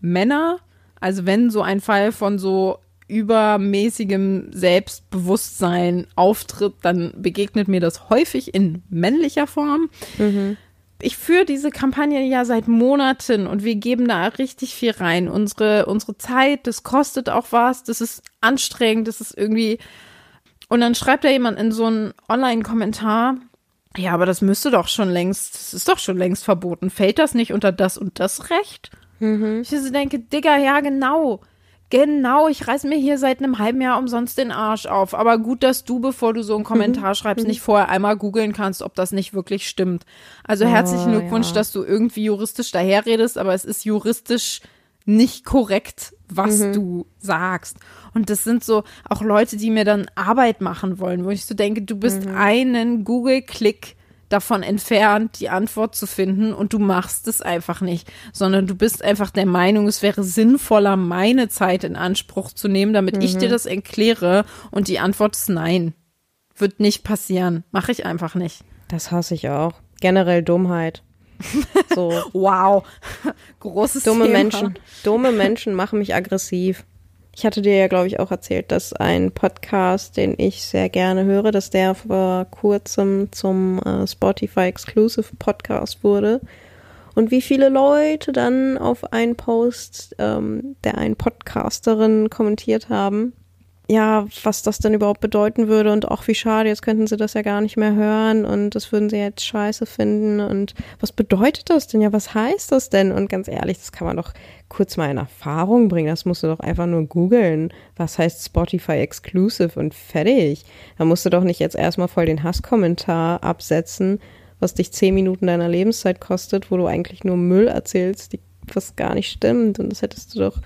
Speaker 2: Männer. Also wenn so ein Fall von so übermäßigem Selbstbewusstsein auftritt, dann begegnet mir das häufig in männlicher Form. Mhm. Ich führe diese Kampagne ja seit Monaten und wir geben da richtig viel rein. Unsere, unsere Zeit, das kostet auch was, das ist anstrengend, das ist irgendwie. Und dann schreibt da jemand in so einen Online-Kommentar, ja, aber das müsste doch schon längst, das ist doch schon längst verboten. Fällt das nicht unter das und das Recht? Mhm. Ich denke, Digga, ja, genau. Genau, ich reiß mir hier seit einem halben Jahr umsonst den Arsch auf. Aber gut, dass du, bevor du so einen Kommentar [LAUGHS] schreibst, nicht vorher einmal googeln kannst, ob das nicht wirklich stimmt. Also oh, herzlichen Glückwunsch, ja. dass du irgendwie juristisch daherredest, aber es ist juristisch nicht korrekt, was mhm. du sagst. Und das sind so auch Leute, die mir dann Arbeit machen wollen, wo ich so denke, du bist mhm. einen Google-Klick davon entfernt, die Antwort zu finden und du machst es einfach nicht, sondern du bist einfach der Meinung, es wäre sinnvoller, meine Zeit in Anspruch zu nehmen, damit mhm. ich dir mhm. das erkläre und die Antwort ist nein. Wird nicht passieren. Mache ich einfach nicht.
Speaker 1: Das hasse ich auch. Generell Dummheit.
Speaker 2: So. [LAUGHS] wow. [LAUGHS] Großes
Speaker 1: Dumme
Speaker 2: Thema.
Speaker 1: Menschen. Dumme Menschen machen mich aggressiv. Ich hatte dir ja, glaube ich, auch erzählt, dass ein Podcast, den ich sehr gerne höre, dass der vor kurzem zum äh, Spotify Exclusive Podcast wurde. Und wie viele Leute dann auf einen Post ähm, der einen Podcasterin kommentiert haben, ja, was das denn überhaupt bedeuten würde und auch wie schade, jetzt könnten sie das ja gar nicht mehr hören und das würden sie jetzt scheiße finden und was bedeutet das denn? Ja, was heißt das denn? Und ganz ehrlich, das kann man doch kurz mal in Erfahrung bringen. Das musst du doch einfach nur googeln. Was heißt Spotify Exclusive und fertig. Da musst du doch nicht jetzt erstmal voll den Hasskommentar absetzen, was dich zehn Minuten deiner Lebenszeit kostet, wo du eigentlich nur Müll erzählst, die, was gar nicht stimmt. Und das hättest du doch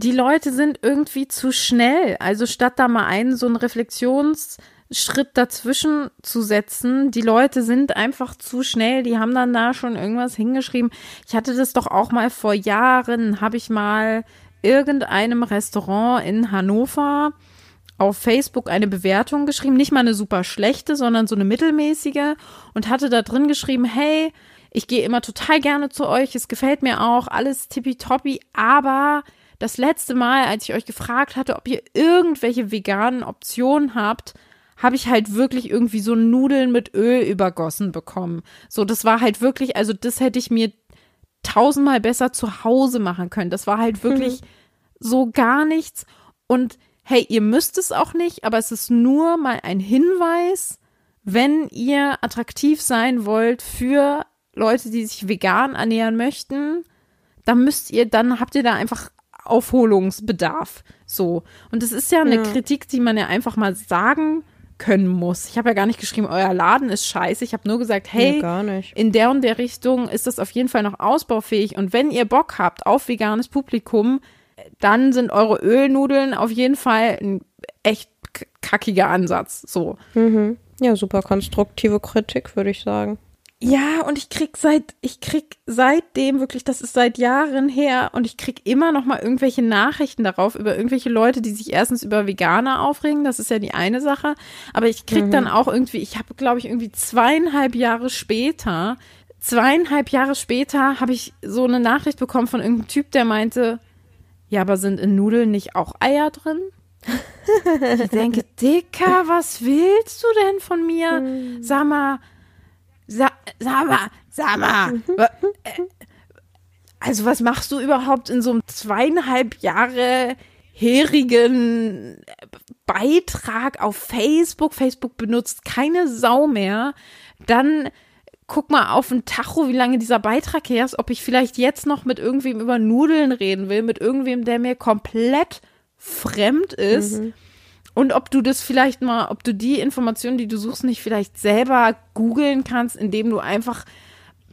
Speaker 2: die Leute sind irgendwie zu schnell. Also statt da mal einen so einen Reflexionsschritt dazwischen zu setzen, die Leute sind einfach zu schnell. Die haben dann da schon irgendwas hingeschrieben. Ich hatte das doch auch mal vor Jahren, habe ich mal irgendeinem Restaurant in Hannover auf Facebook eine Bewertung geschrieben, nicht mal eine super schlechte, sondern so eine mittelmäßige und hatte da drin geschrieben, hey, ich gehe immer total gerne zu euch, es gefällt mir auch, alles tippitoppi, aber das letzte Mal, als ich euch gefragt hatte, ob ihr irgendwelche veganen Optionen habt, habe ich halt wirklich irgendwie so Nudeln mit Öl übergossen bekommen. So, das war halt wirklich, also das hätte ich mir tausendmal besser zu Hause machen können. Das war halt wirklich mhm. so gar nichts. Und hey, ihr müsst es auch nicht, aber es ist nur mal ein Hinweis, wenn ihr attraktiv sein wollt für Leute, die sich vegan ernähren möchten, dann müsst ihr, dann habt ihr da einfach Aufholungsbedarf. So. Und es ist ja eine ja. Kritik, die man ja einfach mal sagen können muss. Ich habe ja gar nicht geschrieben, euer Laden ist scheiße. Ich habe nur gesagt, hey,
Speaker 1: ja,
Speaker 2: in der und der Richtung ist das auf jeden Fall noch ausbaufähig. Und wenn ihr Bock habt auf veganes Publikum, dann sind eure Ölnudeln auf jeden Fall ein echt kackiger Ansatz. So.
Speaker 1: Mhm. Ja, super konstruktive Kritik, würde ich sagen.
Speaker 2: Ja, und ich krieg seit, ich krieg seitdem wirklich, das ist seit Jahren her, und ich krieg immer noch mal irgendwelche Nachrichten darauf über irgendwelche Leute, die sich erstens über Veganer aufregen, das ist ja die eine Sache, aber ich krieg mhm. dann auch irgendwie, ich habe, glaube ich, irgendwie zweieinhalb Jahre später, zweieinhalb Jahre später habe ich so eine Nachricht bekommen von irgendeinem Typ, der meinte, ja, aber sind in Nudeln nicht auch Eier drin? [LAUGHS] ich denke, Dicker, was willst du denn von mir? Mhm. Sag mal, Sa sag mal, sag mal. Mhm. Äh, also was machst du überhaupt in so einem zweieinhalb Jahre herigen Beitrag auf Facebook? Facebook benutzt keine Sau mehr. Dann guck mal auf den Tacho, wie lange dieser Beitrag her ist, ob ich vielleicht jetzt noch mit irgendwem über Nudeln reden will, mit irgendwem, der mir komplett fremd ist. Mhm. Und ob du das vielleicht mal, ob du die Informationen, die du suchst, nicht vielleicht selber googeln kannst, indem du einfach,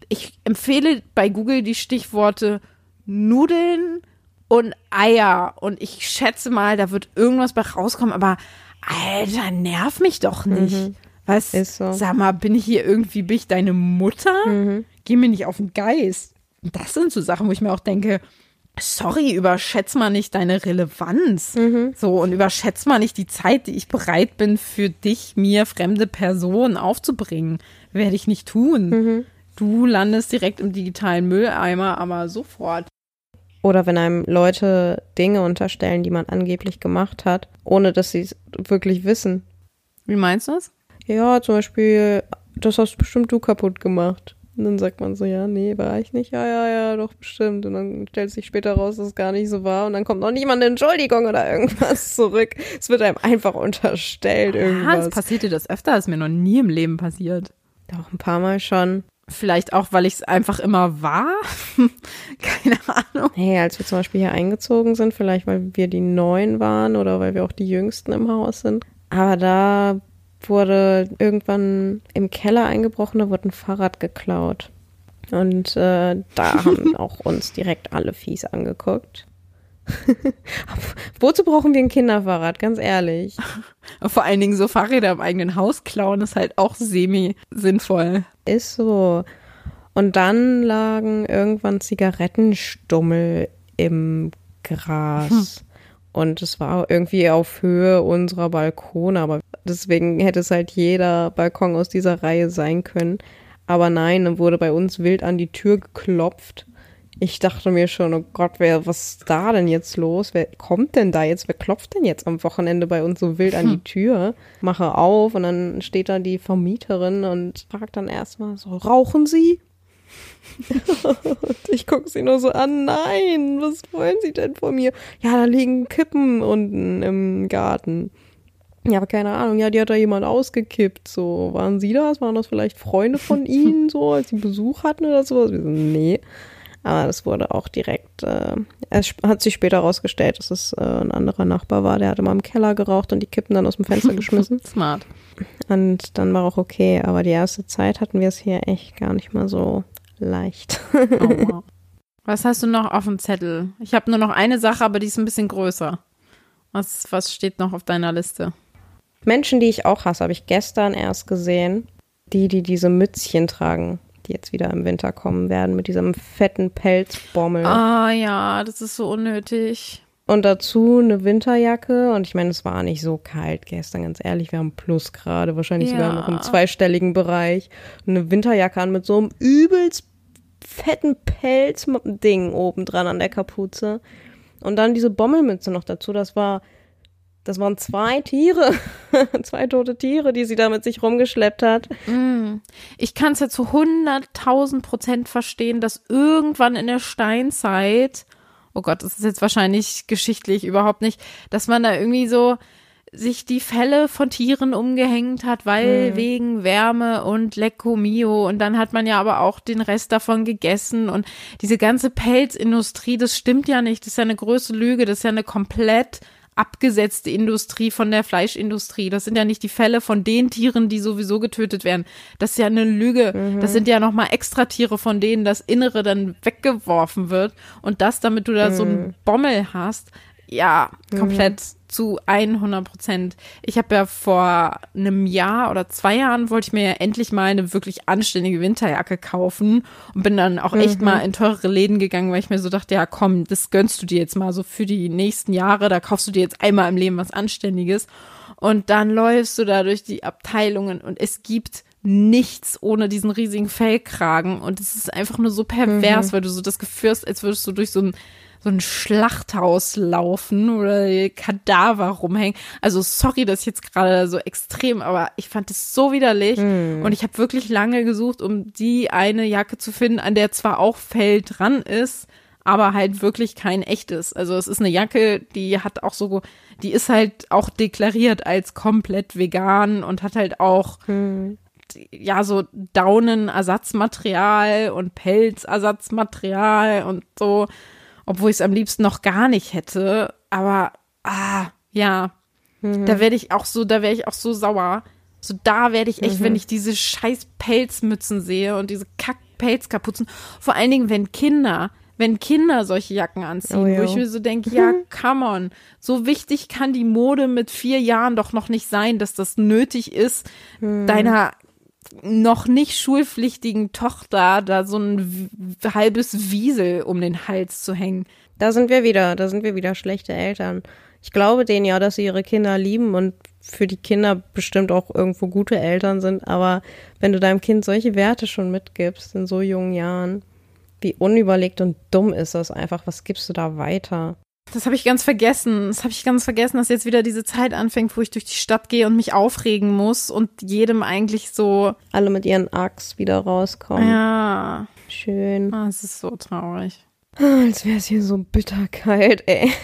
Speaker 2: ich empfehle bei Google die Stichworte Nudeln und Eier. Und ich schätze mal, da wird irgendwas bei rauskommen, aber Alter, nerv mich doch nicht. Mhm. Was? Ist so. Sag mal, bin ich hier irgendwie, bin ich deine Mutter? Mhm. Geh mir nicht auf den Geist. Das sind so Sachen, wo ich mir auch denke, sorry, überschätz mal nicht deine Relevanz. Mhm. So, und überschätz mal nicht die Zeit, die ich bereit bin, für dich, mir, fremde Personen aufzubringen. Werde ich nicht tun. Mhm. Du landest direkt im digitalen Mülleimer, aber sofort.
Speaker 1: Oder wenn einem Leute Dinge unterstellen, die man angeblich gemacht hat, ohne dass sie es wirklich wissen.
Speaker 2: Wie meinst du das?
Speaker 1: Ja, zum Beispiel, das hast bestimmt du kaputt gemacht. Und dann sagt man so, ja, nee, war ich nicht. Ja, ja, ja, doch, bestimmt. Und dann stellt sich später raus, dass es gar nicht so war. Und dann kommt noch niemand eine Entschuldigung oder irgendwas [LAUGHS] zurück. Es wird einem einfach unterstellt, irgendwas.
Speaker 2: Hans, passiert dir das öfter? Das ist mir noch nie im Leben passiert.
Speaker 1: Doch, ein paar Mal schon.
Speaker 2: Vielleicht auch, weil ich es einfach immer war. [LAUGHS] Keine Ahnung.
Speaker 1: Hey, als wir zum Beispiel hier eingezogen sind, vielleicht weil wir die Neuen waren oder weil wir auch die Jüngsten im Haus sind. Aber da wurde irgendwann im Keller eingebrochen, da wurde ein Fahrrad geklaut. Und äh, da [LAUGHS] haben auch uns direkt alle fies angeguckt. [LAUGHS] Wozu brauchen wir ein Kinderfahrrad, ganz ehrlich? [LAUGHS]
Speaker 2: Vor allen Dingen so Fahrräder im eigenen Haus klauen ist halt auch semi-sinnvoll.
Speaker 1: Ist so. Und dann lagen irgendwann Zigarettenstummel im Gras. Hm. Und es war irgendwie auf Höhe unserer Balkone, aber deswegen hätte es halt jeder Balkon aus dieser Reihe sein können. Aber nein, dann wurde bei uns wild an die Tür geklopft. Ich dachte mir schon, oh Gott, wer, was ist da denn jetzt los? Wer kommt denn da jetzt? Wer klopft denn jetzt am Wochenende bei uns so wild an die hm. Tür? Mache auf und dann steht da die Vermieterin und fragt dann erstmal so, rauchen Sie? Und ich gucke sie nur so an, nein, was wollen sie denn von mir? Ja, da liegen Kippen unten im Garten. Ja, aber keine Ahnung, ja, die hat da jemand ausgekippt. So, waren sie das? Waren das vielleicht Freunde von [LAUGHS] ihnen, so, als sie Besuch hatten oder sowas? Wir so, nee. Aber das wurde auch direkt, äh, es hat sich später herausgestellt, dass es äh, ein anderer Nachbar war, der hatte mal im Keller geraucht und die Kippen dann aus dem Fenster [LAUGHS] geschmissen.
Speaker 2: Smart.
Speaker 1: Und dann war auch okay, aber die erste Zeit hatten wir es hier echt gar nicht mal so leicht. oh,
Speaker 2: wow. [LAUGHS] Was hast du noch auf dem Zettel? Ich habe nur noch eine Sache, aber die ist ein bisschen größer. Was, was steht noch auf deiner Liste?
Speaker 1: Menschen, die ich auch hasse, habe ich gestern erst gesehen. Die, die diese Mützchen tragen, die jetzt wieder im Winter kommen werden, mit diesem fetten Pelzbommel.
Speaker 2: Ah ja, das ist so unnötig.
Speaker 1: Und dazu eine Winterjacke. Und ich meine, es war nicht so kalt gestern, ganz ehrlich. Wir haben Plus gerade, wahrscheinlich ja. sogar noch im zweistelligen Bereich. Eine Winterjacke an mit so einem übelst fetten Pelzding oben dran an der Kapuze. Und dann diese Bommelmütze noch dazu. Das war, das waren zwei Tiere, [LAUGHS] zwei tote Tiere, die sie da mit sich rumgeschleppt hat.
Speaker 2: Mm. Ich kann es ja zu 100.000 Prozent verstehen, dass irgendwann in der Steinzeit oh Gott, das ist jetzt wahrscheinlich geschichtlich überhaupt nicht, dass man da irgendwie so sich die Felle von Tieren umgehängt hat, weil hm. wegen Wärme und Lecco Mio. Und dann hat man ja aber auch den Rest davon gegessen. Und diese ganze Pelzindustrie, das stimmt ja nicht, das ist ja eine größte Lüge, das ist ja eine komplett abgesetzte Industrie von der Fleischindustrie. Das sind ja nicht die Fälle von den Tieren, die sowieso getötet werden. Das ist ja eine Lüge. Mhm. Das sind ja nochmal extra Tiere, von denen das Innere dann weggeworfen wird. Und das, damit du da mhm. so einen Bommel hast, ja, komplett mhm zu 100 Prozent. Ich habe ja vor einem Jahr oder zwei Jahren wollte ich mir ja endlich mal eine wirklich anständige Winterjacke kaufen und bin dann auch echt mhm. mal in teurere Läden gegangen, weil ich mir so dachte, ja komm, das gönnst du dir jetzt mal so für die nächsten Jahre, da kaufst du dir jetzt einmal im Leben was Anständiges und dann läufst du da durch die Abteilungen und es gibt nichts ohne diesen riesigen Fellkragen und es ist einfach nur so pervers, mhm. weil du so das Gefühl hast, als würdest du durch so ein so ein Schlachthaus laufen oder Kadaver rumhängen. Also sorry, das ist jetzt gerade so extrem, aber ich fand es so widerlich mm. und ich habe wirklich lange gesucht, um die eine Jacke zu finden, an der zwar auch Fell dran ist, aber halt wirklich kein echtes. Also es ist eine Jacke, die hat auch so, die ist halt auch deklariert als komplett vegan und hat halt auch mm ja, so Daunenersatzmaterial und Pelzersatzmaterial und so obwohl ich es am liebsten noch gar nicht hätte. Aber, ah, ja, mhm. da werde ich auch so, da wäre ich auch so sauer. So, da werde ich echt, mhm. wenn ich diese scheiß Pelzmützen sehe und diese Kack-Pelzkapuzen, vor allen Dingen, wenn Kinder, wenn Kinder solche Jacken anziehen, oh, wo ich mir so denke, [LAUGHS] ja, come on, so wichtig kann die Mode mit vier Jahren doch noch nicht sein, dass das nötig ist, mhm. deiner noch nicht schulpflichtigen Tochter da so ein halbes Wiesel um den Hals zu hängen.
Speaker 1: Da sind wir wieder, da sind wir wieder schlechte Eltern. Ich glaube denen ja, dass sie ihre Kinder lieben und für die Kinder bestimmt auch irgendwo gute Eltern sind, aber wenn du deinem Kind solche Werte schon mitgibst in so jungen Jahren, Wie unüberlegt und dumm ist das einfach? Was gibst du da weiter?
Speaker 2: Das habe ich ganz vergessen. Das habe ich ganz vergessen, dass jetzt wieder diese Zeit anfängt, wo ich durch die Stadt gehe und mich aufregen muss und jedem eigentlich so.
Speaker 1: Alle mit ihren Achs wieder rauskommen.
Speaker 2: Ja.
Speaker 1: Schön.
Speaker 2: Ah, es ist so traurig.
Speaker 1: Als wäre es hier so bitterkalt, ey. [LAUGHS]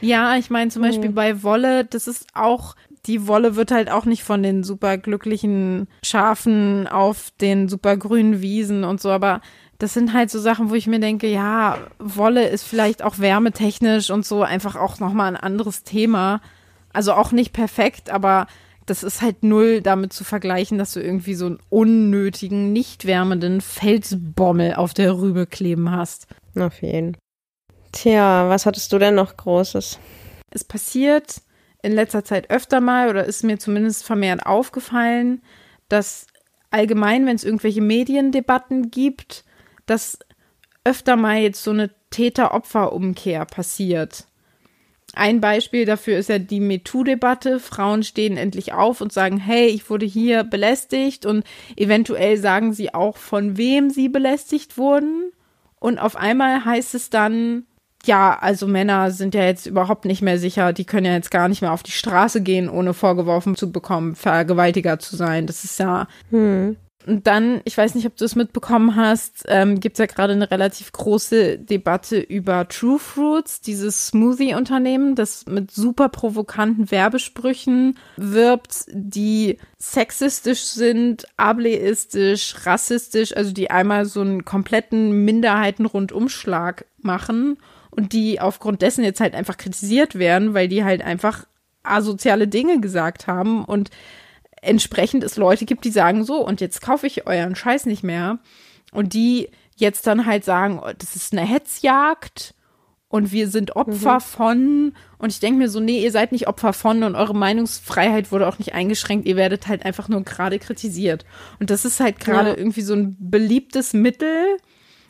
Speaker 2: Ja, ich meine zum Beispiel bei Wolle, das ist auch, die Wolle wird halt auch nicht von den super glücklichen Schafen auf den super grünen Wiesen und so, aber das sind halt so Sachen, wo ich mir denke, ja, Wolle ist vielleicht auch wärmetechnisch und so einfach auch nochmal ein anderes Thema. Also auch nicht perfekt, aber das ist halt null damit zu vergleichen, dass du irgendwie so einen unnötigen, nicht wärmenden Felsbommel auf der Rübe kleben hast.
Speaker 1: Auf jeden. Tja, was hattest du denn noch Großes?
Speaker 2: Es passiert in letzter Zeit öfter mal oder ist mir zumindest vermehrt aufgefallen, dass allgemein, wenn es irgendwelche Mediendebatten gibt, dass öfter mal jetzt so eine Täter-Opfer-Umkehr passiert. Ein Beispiel dafür ist ja die MeToo-Debatte. Frauen stehen endlich auf und sagen, hey, ich wurde hier belästigt und eventuell sagen sie auch, von wem sie belästigt wurden. Und auf einmal heißt es dann, ja, also Männer sind ja jetzt überhaupt nicht mehr sicher, die können ja jetzt gar nicht mehr auf die Straße gehen, ohne vorgeworfen zu bekommen, Vergewaltiger zu sein. Das ist ja.
Speaker 1: Hm.
Speaker 2: Und dann, ich weiß nicht, ob du es mitbekommen hast, ähm, gibt es ja gerade eine relativ große Debatte über True Fruits, dieses Smoothie-Unternehmen, das mit super provokanten Werbesprüchen wirbt, die sexistisch sind, ableistisch, rassistisch, also die einmal so einen kompletten Minderheiten-Rundumschlag machen und die aufgrund dessen jetzt halt einfach kritisiert werden, weil die halt einfach asoziale Dinge gesagt haben und entsprechend es Leute gibt, die sagen so, und jetzt kaufe ich euren Scheiß nicht mehr. Und die jetzt dann halt sagen, oh, das ist eine Hetzjagd und wir sind Opfer
Speaker 1: Mhm.
Speaker 2: von. Und ich denke mir so, nee, ihr seid nicht Opfer von und eure Meinungsfreiheit wurde auch nicht eingeschränkt. Ihr werdet halt einfach nur gerade kritisiert. Und das ist halt gerade
Speaker 1: Ja.
Speaker 2: irgendwie so ein beliebtes Mittel,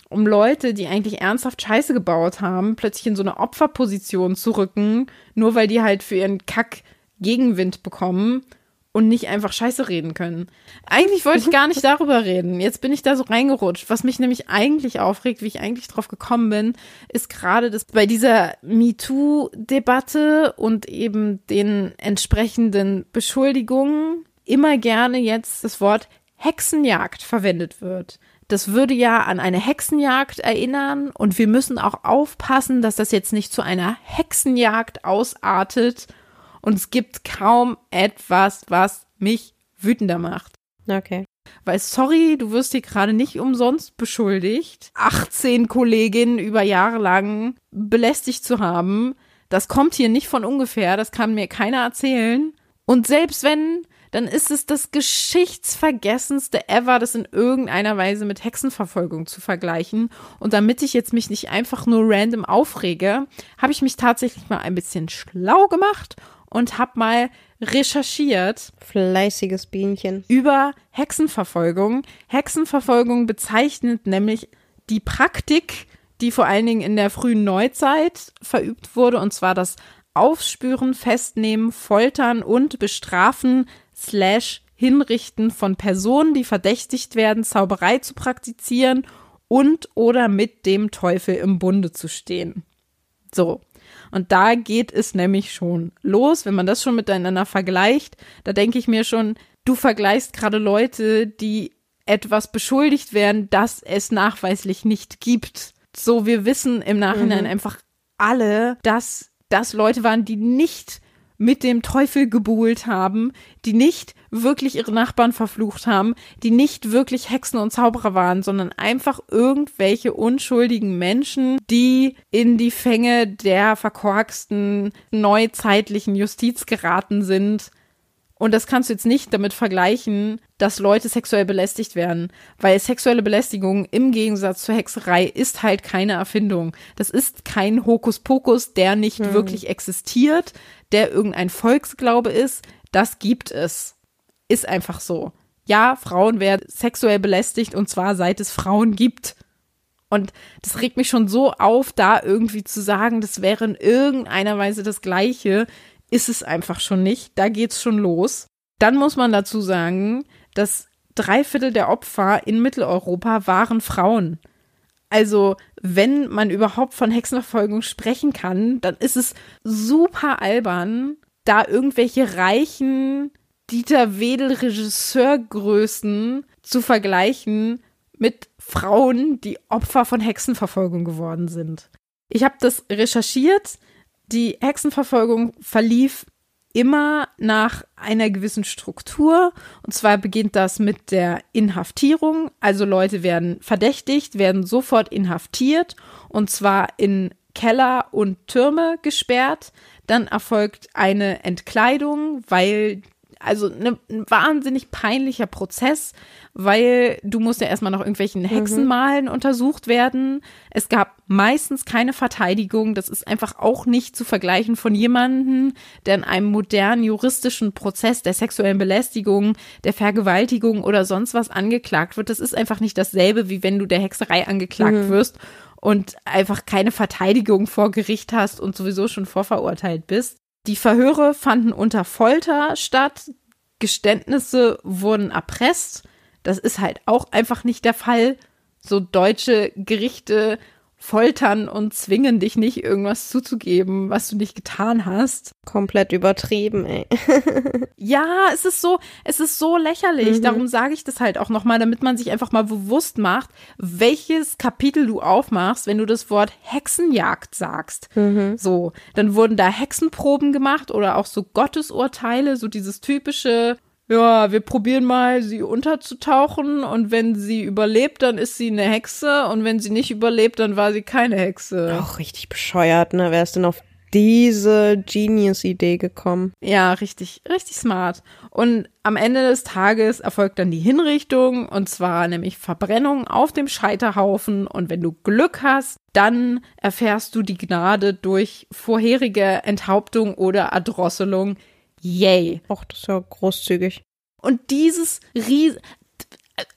Speaker 2: um Leute, die eigentlich ernsthaft Scheiße gebaut haben, plötzlich in so eine Opferposition zu rücken, nur weil die halt für ihren Kack Gegenwind bekommen und nicht einfach Scheiße reden können. Eigentlich wollte ich gar nicht darüber reden. Jetzt bin ich da so reingerutscht. Was mich nämlich eigentlich aufregt, wie ich eigentlich drauf gekommen bin, ist gerade, dass bei dieser MeToo-Debatte und eben den entsprechenden Beschuldigungen immer gerne jetzt das Wort Hexenjagd verwendet wird. Das würde ja an eine Hexenjagd erinnern und wir müssen auch aufpassen, dass das jetzt nicht zu einer Hexenjagd ausartet und es gibt kaum etwas, was mich wütender macht.
Speaker 1: Okay.
Speaker 2: Weil, sorry, du wirst hier gerade nicht umsonst beschuldigt, 18 Kolleginnen über Jahre lang belästigt zu haben. Das kommt hier nicht von ungefähr, das kann mir keiner erzählen. Und selbst wenn, dann ist es das geschichtsvergessenste ever, das in irgendeiner Weise mit Hexenverfolgung zu vergleichen. Und damit ich jetzt mich nicht einfach nur random aufrege, habe ich mich tatsächlich mal ein bisschen schlau gemacht und habe mal recherchiert
Speaker 1: Fleißiges Bienchen.
Speaker 2: über Hexenverfolgung. Hexenverfolgung bezeichnet nämlich die Praktik, die vor allen Dingen in der frühen Neuzeit verübt wurde, und zwar das Aufspüren, Festnehmen, Foltern und Bestrafen slash Hinrichten von Personen, die verdächtigt werden, Zauberei zu praktizieren und oder mit dem Teufel im Bunde zu stehen. So. Und da geht es nämlich schon los, wenn man das schon miteinander vergleicht. Da denke ich mir schon, du vergleichst gerade Leute, die etwas beschuldigt werden, das es nachweislich nicht gibt. So, wir wissen im Nachhinein einfach alle, dass das Leute waren, die nicht mit dem Teufel gebuhlt haben, die nicht wirklich ihre Nachbarn verflucht haben, die nicht wirklich Hexen und Zauberer waren, sondern einfach irgendwelche unschuldigen Menschen, die in die Fänge der verkorksten neuzeitlichen Justiz geraten sind. Und das kannst du jetzt nicht damit vergleichen, dass Leute sexuell belästigt werden, weil sexuelle Belästigung im Gegensatz zur Hexerei ist halt keine Erfindung. Das ist kein Hokuspokus, der nicht wirklich existiert, der irgendein Volksglaube ist. Das gibt es. Ist einfach so. Ja, Frauen werden sexuell belästigt und zwar seit es Frauen gibt. Und das regt mich schon so auf, da irgendwie zu sagen, das wäre in irgendeiner Weise das Gleiche. Ist es einfach schon nicht. Da geht's schon los. Dann muss man dazu sagen, dass drei Viertel der Opfer in Mitteleuropa waren Frauen. Also, wenn man überhaupt von Hexenverfolgung sprechen kann, dann ist es super albern, da irgendwelche reichen Dieter Wedel Regisseurgrößen zu vergleichen mit Frauen, die Opfer von Hexenverfolgung geworden sind. Ich habe das recherchiert. Die Hexenverfolgung verlief immer nach einer gewissen Struktur. Und zwar beginnt das mit der Inhaftierung. Also Leute werden verdächtigt, werden sofort inhaftiert und zwar in Keller und Türme gesperrt. Dann erfolgt eine Entkleidung, weil also ne, ein wahnsinnig peinlicher Prozess, weil du musst ja erstmal nach irgendwelchen Hexenmalen mhm. untersucht werden. Es gab meistens keine Verteidigung. Das ist einfach auch nicht zu vergleichen von jemandem, der in einem modernen juristischen Prozess der sexuellen Belästigung, der Vergewaltigung oder sonst was angeklagt wird. Das ist einfach nicht dasselbe, wie wenn du der Hexerei angeklagt mhm. wirst und einfach keine Verteidigung vor Gericht hast und sowieso schon vorverurteilt bist. Die Verhöre fanden unter Folter statt. Geständnisse wurden erpresst. Das ist halt auch einfach nicht der Fall. So deutsche Gerichte foltern und zwingen dich nicht, irgendwas zuzugeben, was du nicht getan hast.
Speaker 1: Komplett übertrieben, ey. [LAUGHS]
Speaker 2: ja, es ist so, es ist so lächerlich. Mhm. Darum sage ich das halt auch nochmal, damit man sich einfach mal bewusst macht, welches Kapitel du aufmachst, wenn du das Wort Hexenjagd sagst. Mhm. So, dann wurden da Hexenproben gemacht oder auch so Gottesurteile, so dieses typische, ja, wir probieren mal, sie unterzutauchen und wenn sie überlebt, dann ist sie eine Hexe und wenn sie nicht überlebt, dann war sie keine Hexe.
Speaker 1: Auch richtig bescheuert, ne? Wer ist denn auf diese Genius-Idee gekommen?
Speaker 2: Ja, richtig, richtig smart. Und am Ende des Tages erfolgt dann die Hinrichtung und zwar nämlich Verbrennung auf dem Scheiterhaufen und wenn du Glück hast, dann erfährst du die Gnade durch vorherige Enthauptung oder Erdrosselung Yay.
Speaker 1: Och, das ist ja großzügig.
Speaker 2: Und dieses Ries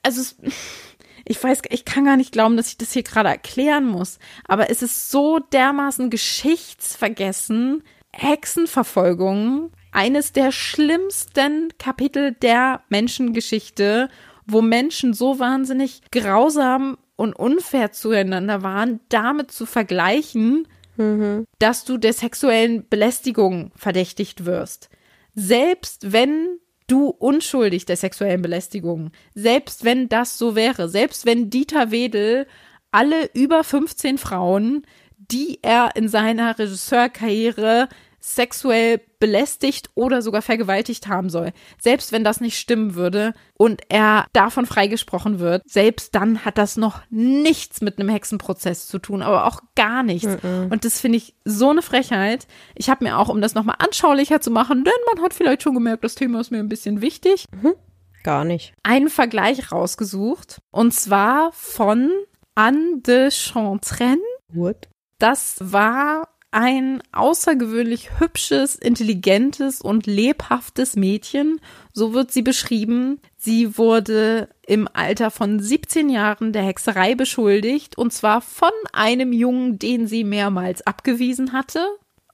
Speaker 2: also [LAUGHS] ich weiß, ich kann gar nicht glauben, dass ich das hier gerade erklären muss, aber es ist so dermaßen geschichtsvergessen, Hexenverfolgung, eines der schlimmsten Kapitel der Menschengeschichte, wo Menschen so wahnsinnig grausam und unfair zueinander waren, damit zu vergleichen, mhm. dass du der sexuellen Belästigung verdächtigt wirst selbst wenn du unschuldig der sexuellen Belästigung, selbst wenn das so wäre, selbst wenn Dieter Wedel alle über 15 Frauen, die er in seiner Regisseurkarriere sexuell belästigt oder sogar vergewaltigt haben soll. Selbst wenn das nicht stimmen würde und er davon freigesprochen wird, selbst dann hat das noch nichts mit einem Hexenprozess zu tun, aber auch gar nichts. Mm -mm. Und das finde ich so eine Frechheit. Ich habe mir auch, um das nochmal anschaulicher zu machen, denn man hat vielleicht schon gemerkt, das Thema ist mir ein bisschen wichtig.
Speaker 1: Mhm. Gar nicht.
Speaker 2: Einen Vergleich rausgesucht und zwar von Anne de Chantraine.
Speaker 1: What?
Speaker 2: Das war ein außergewöhnlich hübsches, intelligentes und lebhaftes Mädchen. So wird sie beschrieben. Sie wurde im Alter von 17 Jahren der Hexerei beschuldigt und zwar von einem Jungen, den sie mehrmals abgewiesen hatte.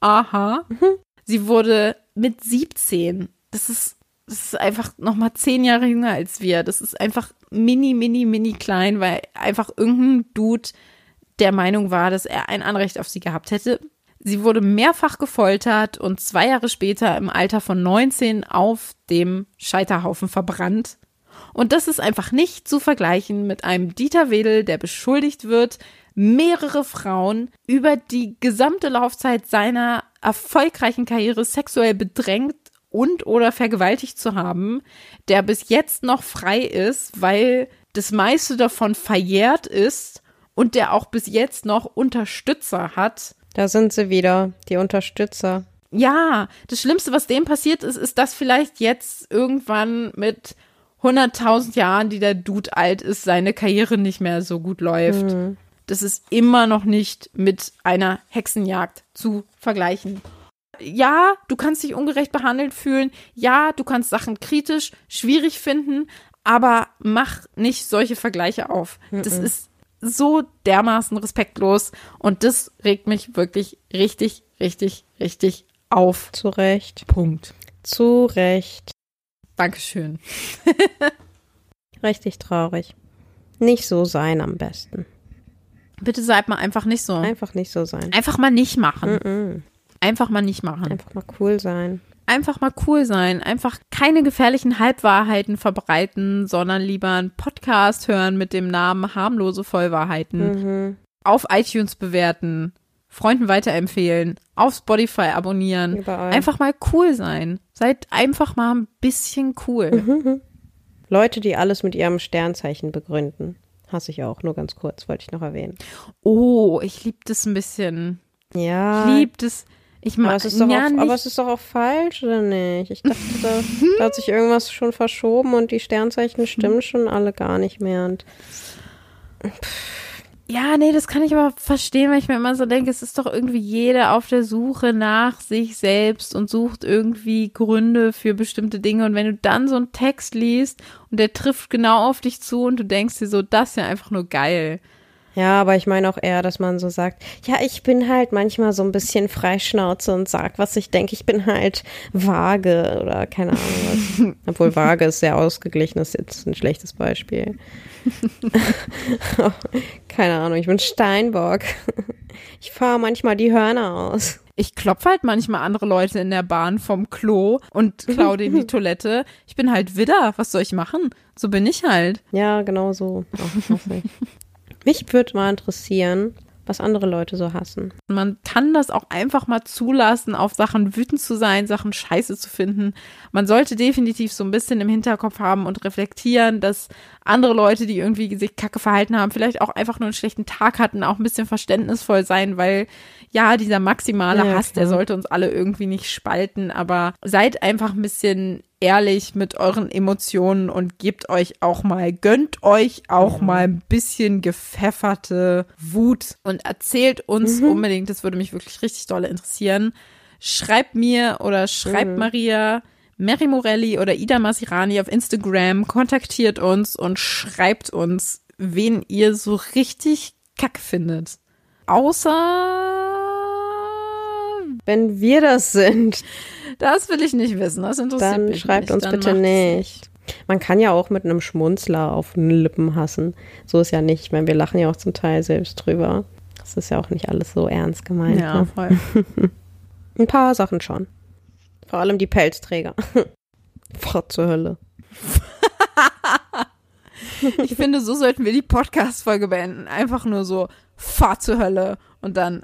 Speaker 2: Aha. Mhm. Sie wurde mit 17. Das ist, das ist einfach noch mal zehn Jahre jünger als wir. Das ist einfach mini, mini, mini klein, weil einfach irgendein Dude der Meinung war, dass er ein Anrecht auf sie gehabt hätte. Sie wurde mehrfach gefoltert und zwei Jahre später im Alter von 19 auf dem Scheiterhaufen verbrannt. Und das ist einfach nicht zu vergleichen mit einem Dieter Wedel, der beschuldigt wird, mehrere Frauen über die gesamte Laufzeit seiner erfolgreichen Karriere sexuell bedrängt und oder vergewaltigt zu haben, der bis jetzt noch frei ist, weil das meiste davon verjährt ist und der auch bis jetzt noch Unterstützer hat,
Speaker 1: da sind sie wieder, die Unterstützer.
Speaker 2: Ja, das Schlimmste, was dem passiert ist, ist, dass vielleicht jetzt irgendwann mit 100.000 Jahren, die der Dude alt ist, seine Karriere nicht mehr so gut läuft. Mhm. Das ist immer noch nicht mit einer Hexenjagd zu vergleichen. Ja, du kannst dich ungerecht behandelt fühlen. Ja, du kannst Sachen kritisch, schwierig finden, aber mach nicht solche Vergleiche auf. Mhm. Das ist so dermaßen respektlos und das regt mich wirklich richtig, richtig, richtig auf.
Speaker 1: Zu Recht.
Speaker 2: Punkt.
Speaker 1: Zu Recht.
Speaker 2: Dankeschön. [LAUGHS]
Speaker 1: richtig traurig. Nicht so sein am besten.
Speaker 2: Bitte seid mal einfach nicht so.
Speaker 1: Einfach nicht so sein.
Speaker 2: Einfach mal nicht machen.
Speaker 1: Mm-mm.
Speaker 2: Einfach mal nicht machen.
Speaker 1: Einfach mal cool sein.
Speaker 2: Einfach mal cool sein. Einfach keine gefährlichen Halbwahrheiten verbreiten, sondern lieber einen Podcast hören mit dem Namen harmlose Vollwahrheiten.
Speaker 1: Mhm.
Speaker 2: Auf iTunes bewerten. Freunden weiterempfehlen. Auf Spotify abonnieren.
Speaker 1: Überall.
Speaker 2: Einfach mal cool sein. Seid einfach mal ein bisschen cool.
Speaker 1: Mhm. [LAUGHS] Leute, die alles mit ihrem Sternzeichen begründen. Hasse ich auch, nur ganz kurz, wollte ich noch erwähnen.
Speaker 2: Oh, ich lieb das ein bisschen.
Speaker 1: Ja.
Speaker 2: Ich lieb das. Ich mag
Speaker 1: aber es, ist doch
Speaker 2: ja,
Speaker 1: auch, aber es ist doch auch falsch, oder nicht? Ich dachte, da, da hat sich irgendwas schon verschoben und die Sternzeichen stimmen schon alle gar nicht mehr. Und
Speaker 2: Ja, nee, das kann ich aber verstehen, weil ich mir immer so denke, es ist doch irgendwie jeder auf der Suche nach sich selbst und sucht irgendwie Gründe für bestimmte Dinge. Und wenn du dann so einen Text liest und der trifft genau auf dich zu und du denkst dir so, das ist ja einfach nur geil.
Speaker 1: Ja, aber ich meine auch eher, dass man so sagt, ja, ich bin halt manchmal so ein bisschen Freischnauze und sag, was ich denke. Ich bin halt vage oder keine Ahnung was. [LAUGHS] Obwohl vage ist sehr ausgeglichen, ist jetzt ein schlechtes Beispiel. [LAUGHS] keine Ahnung, ich bin Steinbock. Ich fahre manchmal die Hörner aus.
Speaker 2: Ich klopfe halt manchmal andere Leute in der Bahn vom Klo und klaue denen die [LAUGHS] Toilette. Ich bin halt Widder. Was soll ich machen? So bin ich halt.
Speaker 1: Ja, genau so. Ach. Mich würde mal interessieren, was andere Leute so hassen.
Speaker 2: Man kann das auch einfach mal zulassen, auf Sachen wütend zu sein, Sachen scheiße zu finden. Man sollte definitiv so ein bisschen im Hinterkopf haben und reflektieren, dass andere Leute, die irgendwie sich kacke verhalten haben, vielleicht auch einfach nur einen schlechten Tag hatten, auch ein bisschen verständnisvoll sein, weil ja, dieser maximale
Speaker 1: Ja,
Speaker 2: Hass, der
Speaker 1: klar.
Speaker 2: sollte uns alle irgendwie nicht spalten, aber seid einfach ein bisschen ehrlich mit euren Emotionen und gebt euch auch mal, gönnt euch auch mal ein bisschen gepfefferte Wut und erzählt uns unbedingt, das würde mich wirklich richtig doll interessieren. Schreibt mir oder schreibt Maria, Mary Morelli oder Ida Masirani auf Instagram, kontaktiert uns und schreibt uns, wen ihr so richtig kacke findet. Außer
Speaker 1: Wenn wir das sind,
Speaker 2: Das will ich nicht wissen. Das interessiert
Speaker 1: dann
Speaker 2: mich
Speaker 1: schreibt
Speaker 2: nicht.
Speaker 1: uns
Speaker 2: Dann
Speaker 1: bitte nicht. Man kann ja auch mit einem Schmunzler auf den Lippen hassen. So ist ja nicht. Ich meine, wir lachen ja auch zum Teil selbst drüber. Das ist ja auch nicht alles so ernst gemeint.
Speaker 2: Ja,
Speaker 1: Ne?
Speaker 2: voll. [LAUGHS]
Speaker 1: Ein paar Sachen schon. Vor allem die Pelzträger. [LAUGHS] Fahrt zur Hölle. [LAUGHS]
Speaker 2: Ich finde, so sollten wir die Podcast-Folge beenden. Einfach nur so, fahr zur Hölle und dann